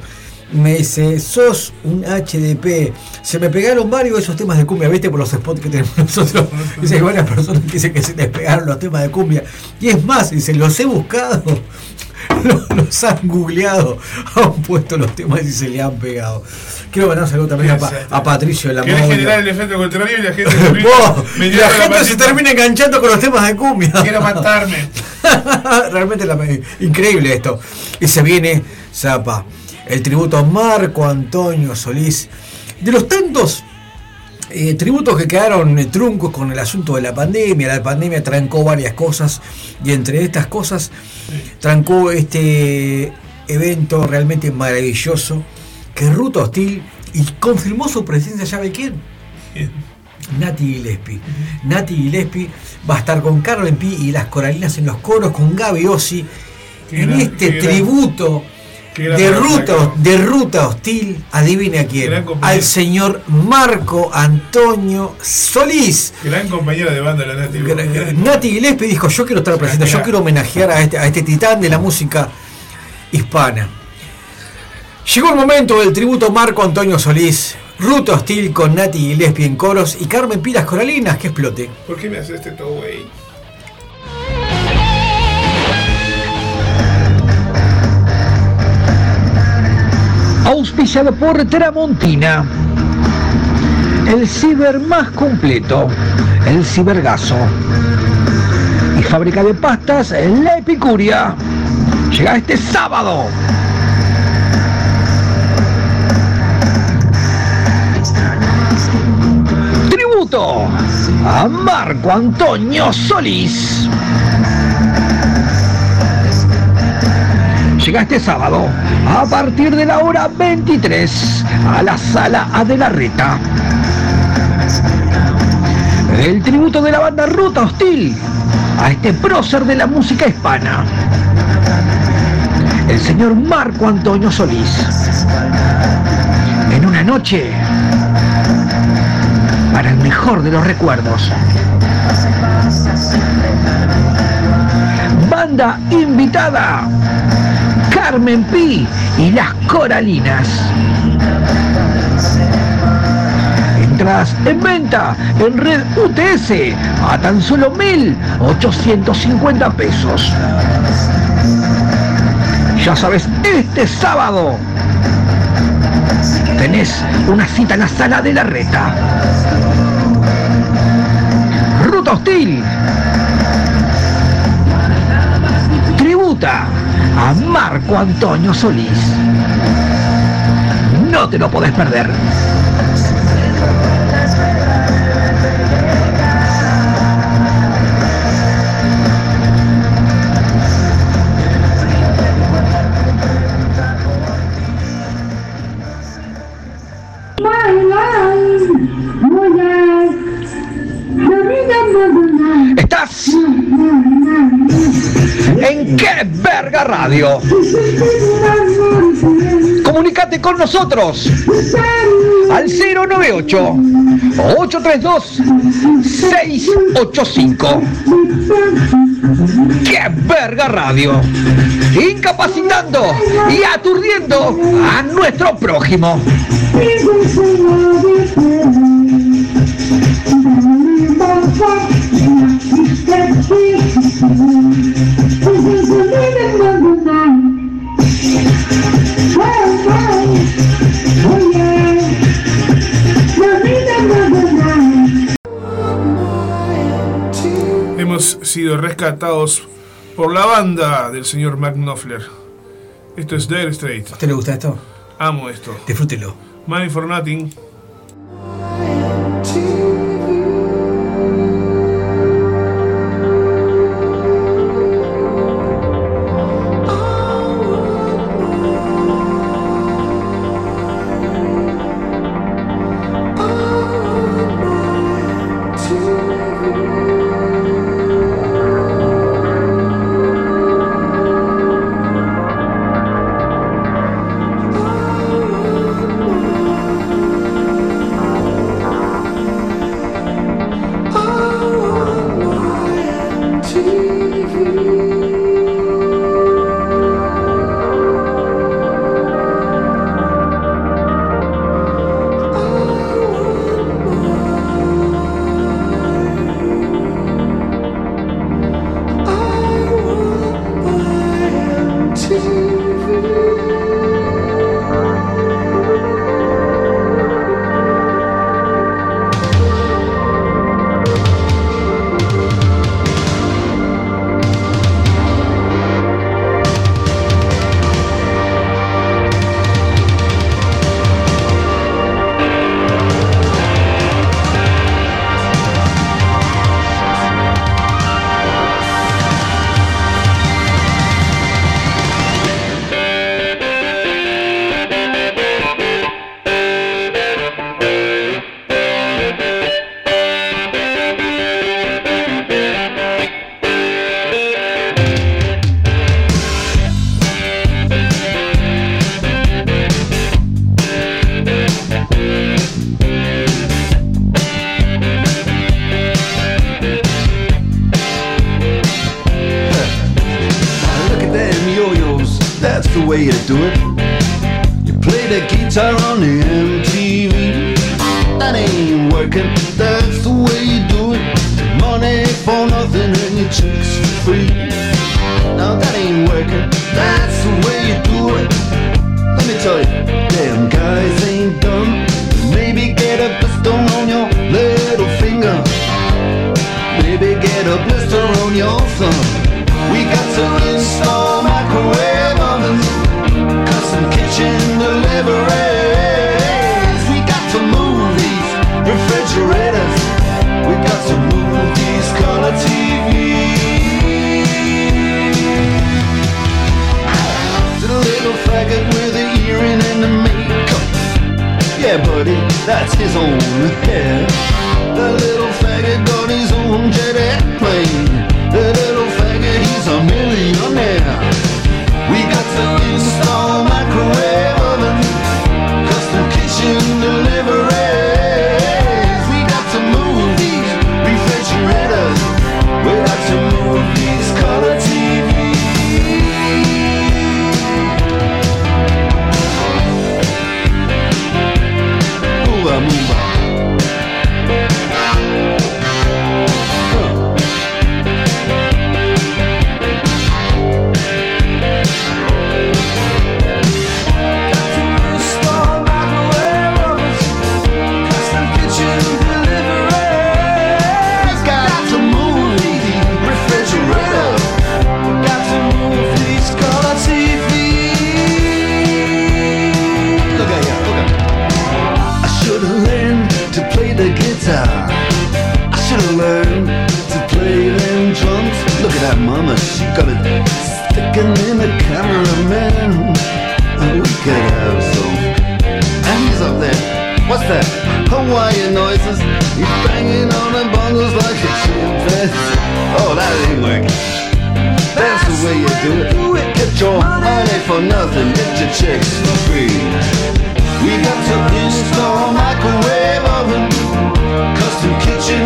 Me dice, sos un HDP. Se me pegaron varios de esos temas de cumbia, ¿viste? Por los spots que tenemos nosotros. Dice, hay varias personas que dicen que se les pegaron los temas de cumbia. Y es más, dice, los he buscado, los, los han googleado, han puesto los temas y se le han pegado. Quiero mandar un saludo también a, Pa- a Patricio de la Querés generar el efecto contrario y la gente me tira la gente se termina enganchando con los temas de cumbia. Quiero matarme. Realmente la- increíble esto. Y se viene Zapa. El tributo a Marco Antonio Solís. De los tantos eh, tributos que quedaron eh, truncos con el asunto de la pandemia. La pandemia trancó varias cosas. Y entre estas cosas trancó este evento realmente maravilloso. Que Ruta Hostil y confirmó su presencia, ¿sabe quién? Nati Gillespie. Nati Gillespie va a estar con Carmen Pi y las Coralinas en los coros con Gaby Ossi en este tributo gran de banda ruta, de ruta hostil, adivine a quién, Gran compañero. al señor Marco Antonio Solís. Gran compañera de banda la Nati. Nati Gillespie dijo, yo quiero estar presente, yo quiero homenajear a este, a este titán de la música hispana. Llegó el momento del tributo Marco Antonio Solís, Ruta Hostil con Nati Gillespie en coros y Carmen Pilas Coralinas, que explote. ¿Por qué me haces este todo, güey? Auspiciado por Tramontina. El ciber más completo. El cibergaso. Y fábrica de pastas La Epicuria. Llega este sábado. Tributo a Marco Antonio Solís. Llega este sábado a partir de la hora 23 a la sala Adelarreta. El tributo de la banda Ruta Hostil a este prócer de la música hispana. El señor Marco Antonio Solís. En una noche para el mejor de los recuerdos. Banda invitada. Carmen Pi y las Coralinas. Entradas en venta en red UTS a tan solo 1.850 pesos. Ya sabes, este sábado tenés una cita en la sala de la reta. Ruta Hostil. Tributa a Marco Antonio Solís. No te lo podés perder. Verga radio. Comunicate con nosotros al 098 832 685. ¡Qué verga radio! Incapacitando y aturdiendo a nuestro prójimo. sido rescatados por la banda del señor Mark Esto es Dire Straits. ¿A usted le gusta esto? Amo esto. Disfrútelo. Money for Nothing. ragged with the earring and a makeup. Yeah, buddy, that's his own hair. The little faggot got his own jet airplane. The little faggot, he's a millionaire. We got to install. That's, oh, that ain't working. That's the way you do it. Do it. Get your money for nothing. Get your chicks for free. We got to install microwave oven, custom kitchen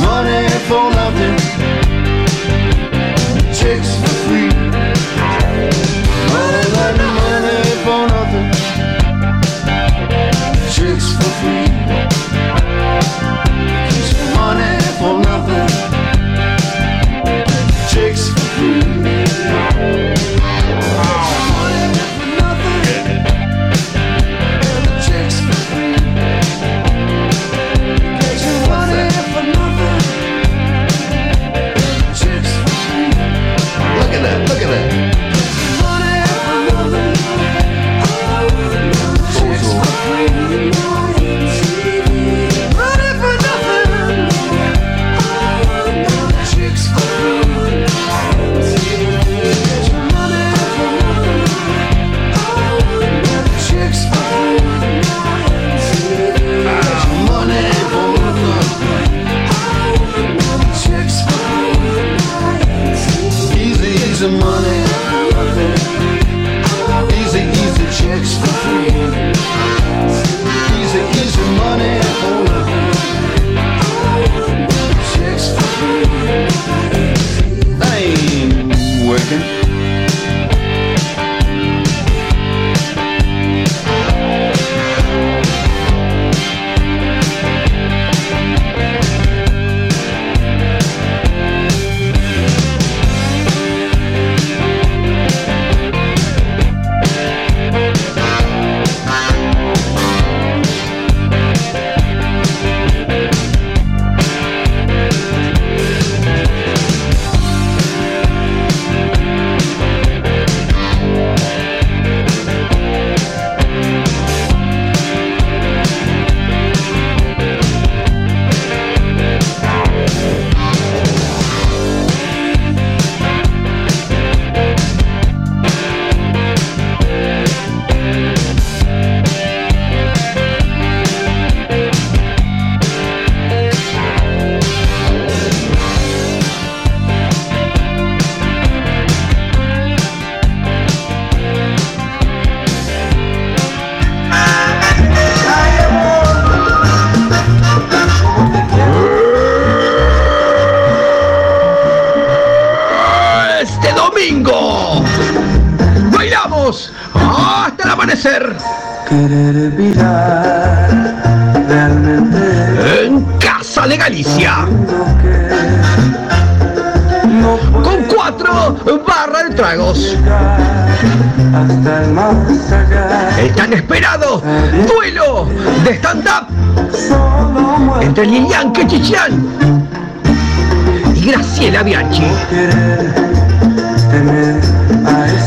Money for nothing, chicks for free. That money for nothing, chicks for free. Money for nothing,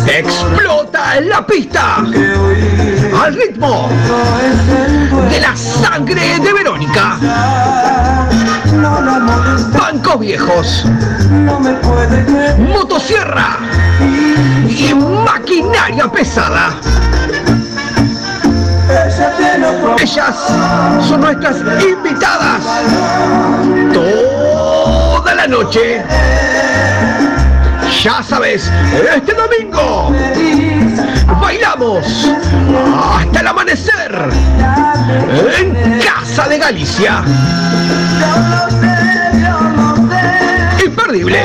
Explota en la pista. al ritmo de la sangre de Verónica. Bancos viejos, motosierra. Y maquinaria pesada. Ellas son nuestras invitadas noche. Ya sabes, este domingo bailamos hasta el amanecer en Casa de Galicia. Imperdible.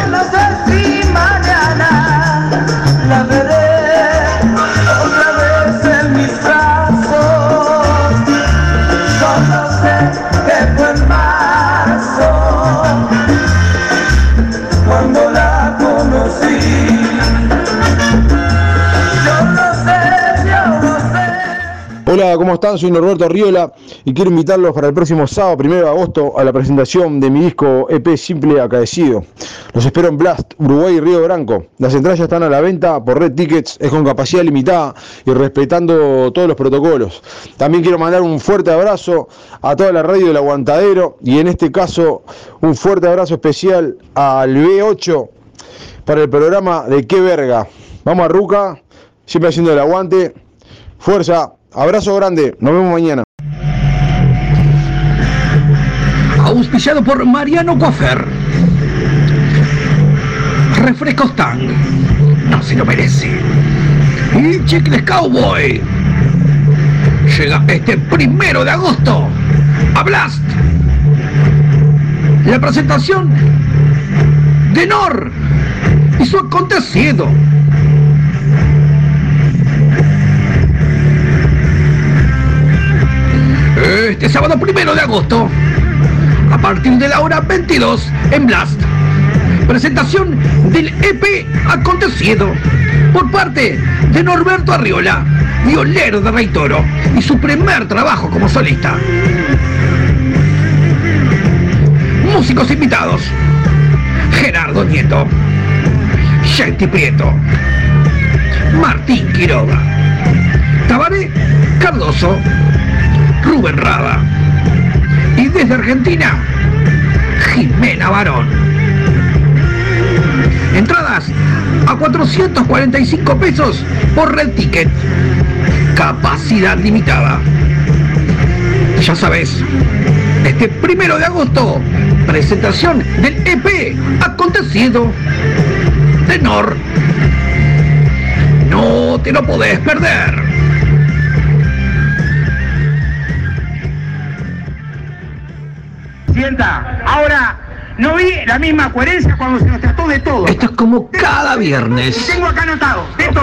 Están? Soy Norberto Arriola y quiero invitarlos para el próximo sábado, 1 de agosto, a la presentación de mi disco EP Simple Acadecido. Los espero en Blast, Uruguay y Río Branco. Las entradas están a la venta por Red Tickets, es con capacidad limitada y respetando todos los protocolos. También quiero mandar un fuerte abrazo a toda la radio del Aguantadero y en este caso un fuerte abrazo especial al B8 para el programa de Qué Verga. Vamos a Ruca, siempre haciendo el aguante. Fuerza, abrazo grande, nos vemos mañana. Auspiciado por Mariano Coafer. Refrescos Tang. No se lo merece. Y Chicles Cowboy. Llega este primero de agosto a Blast. La presentación de Nor y su acontecido. Este sábado primero de agosto, a partir de la hora 22 en Blast. Presentación del EP Acontecido por parte de Norberto Arriola, violero de Rey Toro y su primer trabajo como solista. Músicos invitados: Gerardo Nieto, Shanti Prieto, Martín Quiroga, Tabaré Cardoso, Rubén Rada y desde Argentina, Jimena Barón. Entradas a 445 pesos por Red Ticket. Capacidad limitada. Ya sabes, este primero de agosto, presentación del EP acontecido de Nor. No te lo podés perder. Ahora no vi la misma coherencia cuando se nos trató de todo. Esto es como cada viernes. Tengo acá anotado, de todo.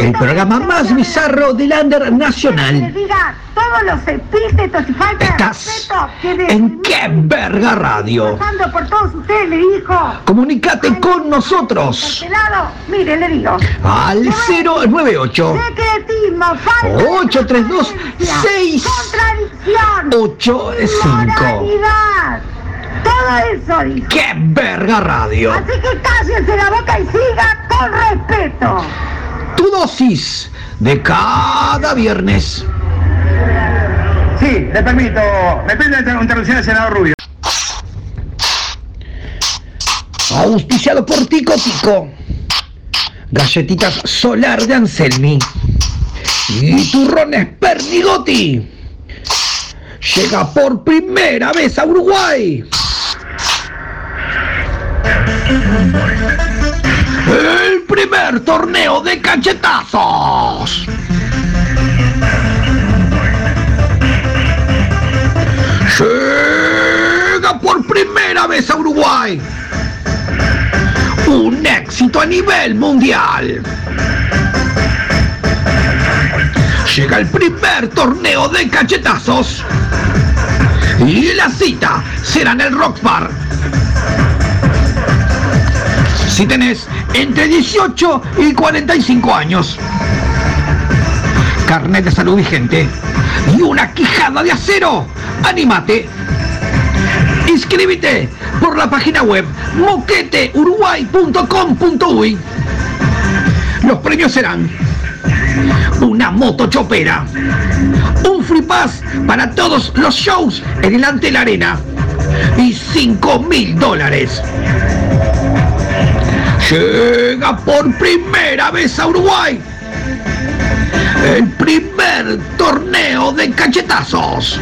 El programa más bizarro del under nacional. diga todos los epítetos y falta de Estás respeto que de- en qué verga radio. pasando por todos ustedes le dijo. Comunicate con nosotros Pelado, mire, le digo. al 098 Secretismo, falta 832 6 contradicción, 85. Todo eso dijo. ¡Qué verga radio! Así que cállense la boca y siga con respeto. Tu dosis de cada viernes. Sí, le permito. Me pide la interrupción del senador Rubio. Auspiciado por Tico Tico. Galletitas Solar de Anselmi. Y turrones Pernigotti. Llega por primera vez a Uruguay. El primer torneo de cachetazos. Llega por primera vez a Uruguay. Un éxito a nivel mundial. Llega el primer torneo de cachetazos. Y la cita será en el Rock Bar. Si tenés entre 18 y 45 años. Carnet de salud vigente. Y una quijada de acero. ¡Anímate! Inscríbete por la página web moqueteuruguay.com.uy. Los premios serán una moto chopera, un free pass para todos los shows en el Antel Arena y 5 mil dólares. Llega por primera vez a Uruguay el primer torneo de cachetazos.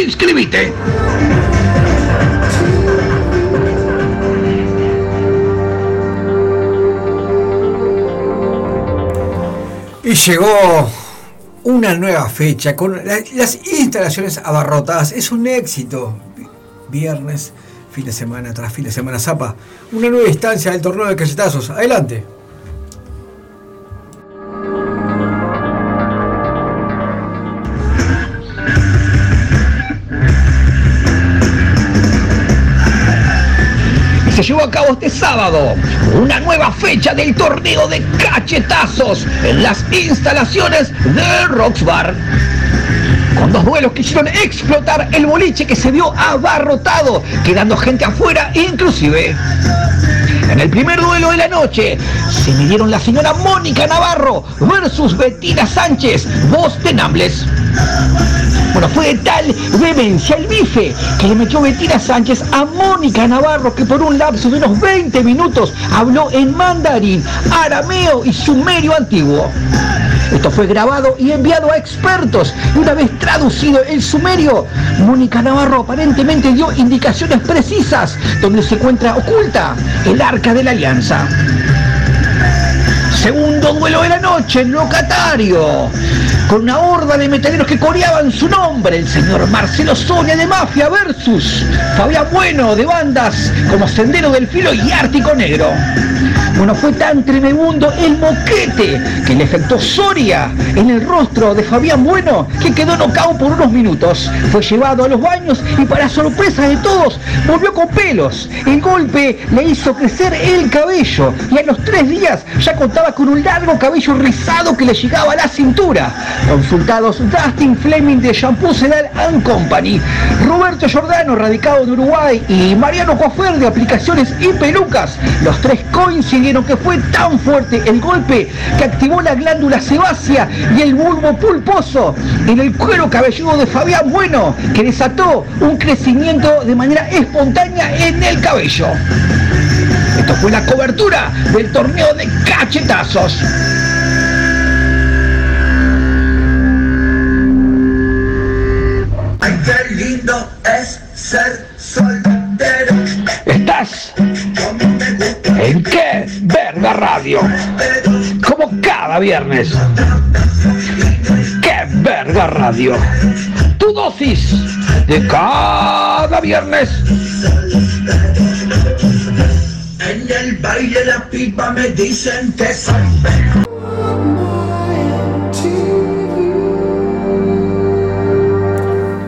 Inscribite. Y llegó una nueva fecha con la- las instalaciones abarrotadas. Es un éxito. Viernes, fin de semana tras fin de semana zapa. Una nueva instancia del torneo de cachetazos. Adelante. Y se llevó a cabo este sábado una nueva fecha del torneo de cachetazos en las instalaciones de Roxbar. Con dos duelos que hicieron explotar el boliche que se vio abarrotado, quedando gente afuera inclusive. En el primer duelo de la noche se midieron la señora Mónica Navarro versus Bettina Sánchez, voz de. Bueno, fue de tal vehemencia el bife que le metió Bettina Sánchez a Mónica Navarro, que por un lapso de unos 20 minutos habló en mandarín, arameo y sumerio antiguo. Esto fue grabado y enviado a expertos. Y una vez traducido el sumerio, Mónica Navarro aparentemente dio indicaciones precisas donde se encuentra oculta el arca de la alianza. Segundo duelo de la noche, locatario. Con una horda de metaleros que coreaban su nombre, el señor Marcelo Soria de Mafia versus Fabián Bueno de bandas como Sendero del Filo y Ártico Negro. Bueno, fue tan tremendo el moquete que le efectuó Soria en el rostro de Fabián Bueno que quedó nocao por unos minutos. Fue llevado a los baños y para sorpresa de todos volvió con pelos. El golpe le hizo crecer el cabello y a los tres días ya contaba con un largo cabello rizado que le llegaba a la cintura. Consultados Dustin Fleming de Shampoo Sedal and Company, Roberto Giordano, radicado en Uruguay, y Mariano Cofer de Aplicaciones y Pelucas, los tres coincidieron que fue tan fuerte el golpe que activó la glándula sebácea y el bulbo pulposo en el cuero cabelludo de Fabián Bueno, que desató un crecimiento de manera espontánea en el cabello. Esto fue la cobertura del torneo de cachetazos. Ay, qué lindo es ser soltero. Estás en qué verga radio. Como cada viernes. Qué verga radio. Tu dosis de cada viernes. En el baile la pipa me dicen que soy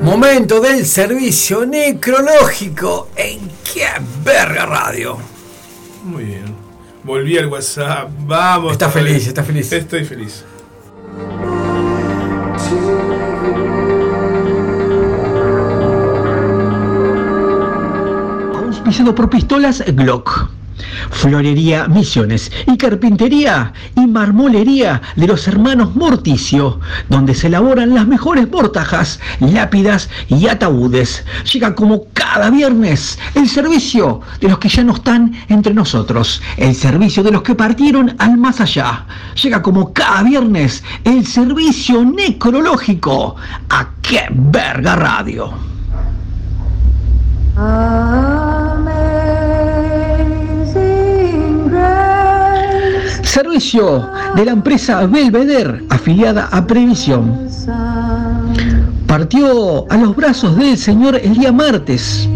Momento del servicio necrológico en qué verga radio. Muy bien. Volví al WhatsApp. Vamos. Está feliz, está feliz. Estoy feliz. auspiciado por pistolas Glock. Florería Misiones y carpintería y marmolería de los hermanos Morticio, donde se elaboran las mejores mortajas, lápidas y ataúdes. Llega como cada viernes el servicio de los que ya no están entre nosotros, el servicio de los que partieron al más allá. Llega como cada viernes el servicio necrológico a qué verga radio. Servicio de la empresa Belvedere, afiliada a Previsión. Partió a los brazos del Señor el día martes,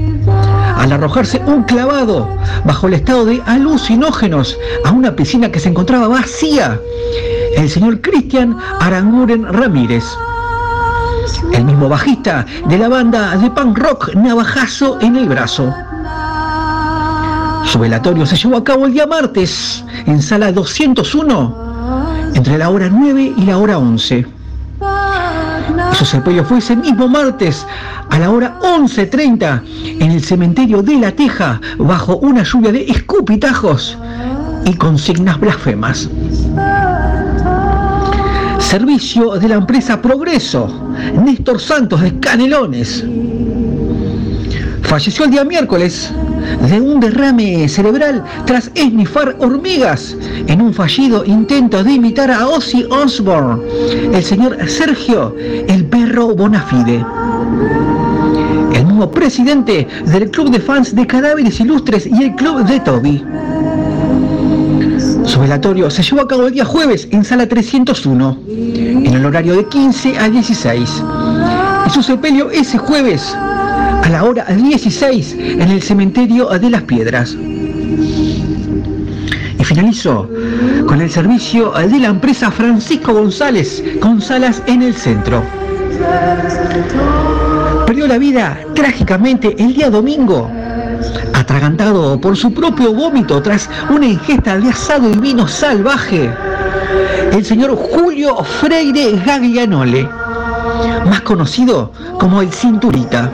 al arrojarse un clavado bajo el estado de alucinógenos a una piscina que se encontraba vacía, el señor Cristian Aranguren Ramírez. El mismo bajista de la banda de punk rock Navajazo en el brazo. Su velatorio se llevó a cabo el día martes en sala 201 entre la hora 9 y la hora 11. Su sepelio fue ese mismo martes a la hora 11.30 en el cementerio de La Teja bajo una lluvia de escupitajos y consignas blasfemas. Servicio de la empresa Progreso, Néstor Santos de Canelones. Falleció el día miércoles de un derrame cerebral tras esnifar hormigas en un fallido intento de imitar a Ozzy Osbourne, el señor Sergio, el perro Bonafide. El mismo presidente del Club de Fans de Cadáveres Ilustres y el Club de Toby. Su velatorio se llevó a cabo el día jueves en sala 301, en el horario de 15 a 16. Y su sepelio ese jueves a la hora 16 en el cementerio de las Piedras. Y finalizó con el servicio de la empresa Francisco González, con salas en el centro. Perdió la vida trágicamente el día domingo atragantado por su propio vómito tras una ingesta de asado y vino salvaje, el señor Julio Freire Gaglianole, más conocido como el Cinturita.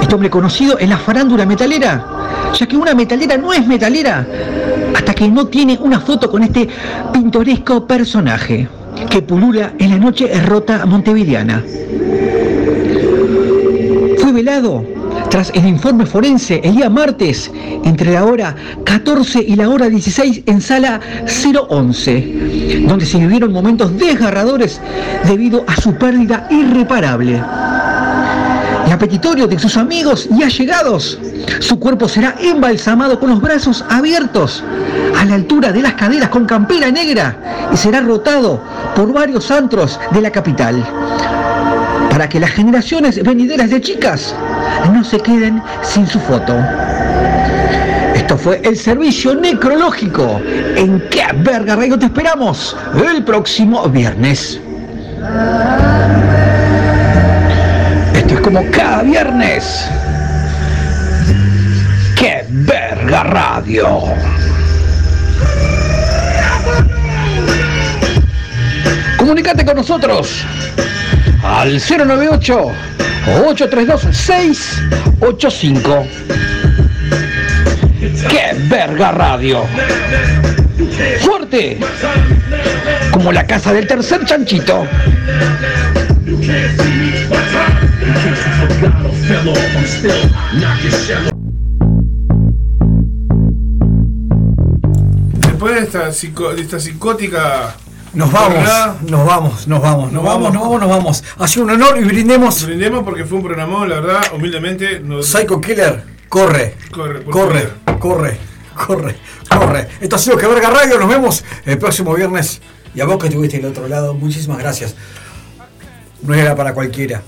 Este hombre conocido en la farándula metalera, ya que una metalera no es metalera hasta que no tiene una foto con este pintoresco personaje que pulula en la noche rota montevideana. Fue velado tras el informe forense el día martes entre la hora 14 y la hora 16 en sala 011, donde se vivieron momentos desgarradores debido a su pérdida irreparable. Y a petitorio de sus amigos y allegados, su cuerpo será embalsamado con los brazos abiertos a la altura de las caderas con campera negra y será rotado por varios antros de la capital para que las generaciones venideras de chicas no se queden sin su foto. Esto fue el servicio necrológico. ¿En qué verga radio te esperamos? El próximo viernes. Como cada viernes. ¡Qué verga radio! Comunicate con nosotros al 098 832 685. ¡Qué verga radio! ¡Fuerte! Como la casa del tercer chanchito. Después de esta, psico- de esta psicótica. Nos vamos, nos vamos, nos vamos, nos vamos, nos vamos, nos vamos. Ha sido un honor y brindemos. Brindemos porque fue un programón, la verdad, humildemente. Nos... Psycho Killer, corre, corre, corre, corre, corre. Esto ha sido Que Verga Radio. Nos vemos el próximo viernes. Y a vos que estuviste del otro lado, muchísimas gracias. No era para cualquiera.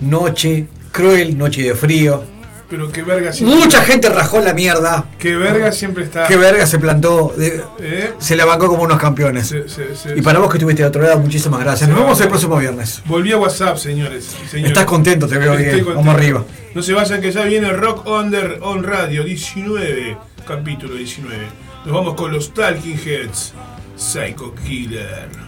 Noche cruel, noche de frío. Pero que verga siempre. Mucha gente rajó la mierda. Que verga siempre está. Que verga se plantó. de- ¿Eh? Se la bancó como unos campeones. Se- se- se- Y para vos que estuviste del otro lado, muchísimas gracias. Nos vemos el próximo viernes. Volví a WhatsApp, señores. señores. Estás contento, te veo bien. Vamos arriba. No se vayan que ya viene Rock Under on Radio 19, capítulo 19. Nos vamos con los Talking Heads. Psycho Killer.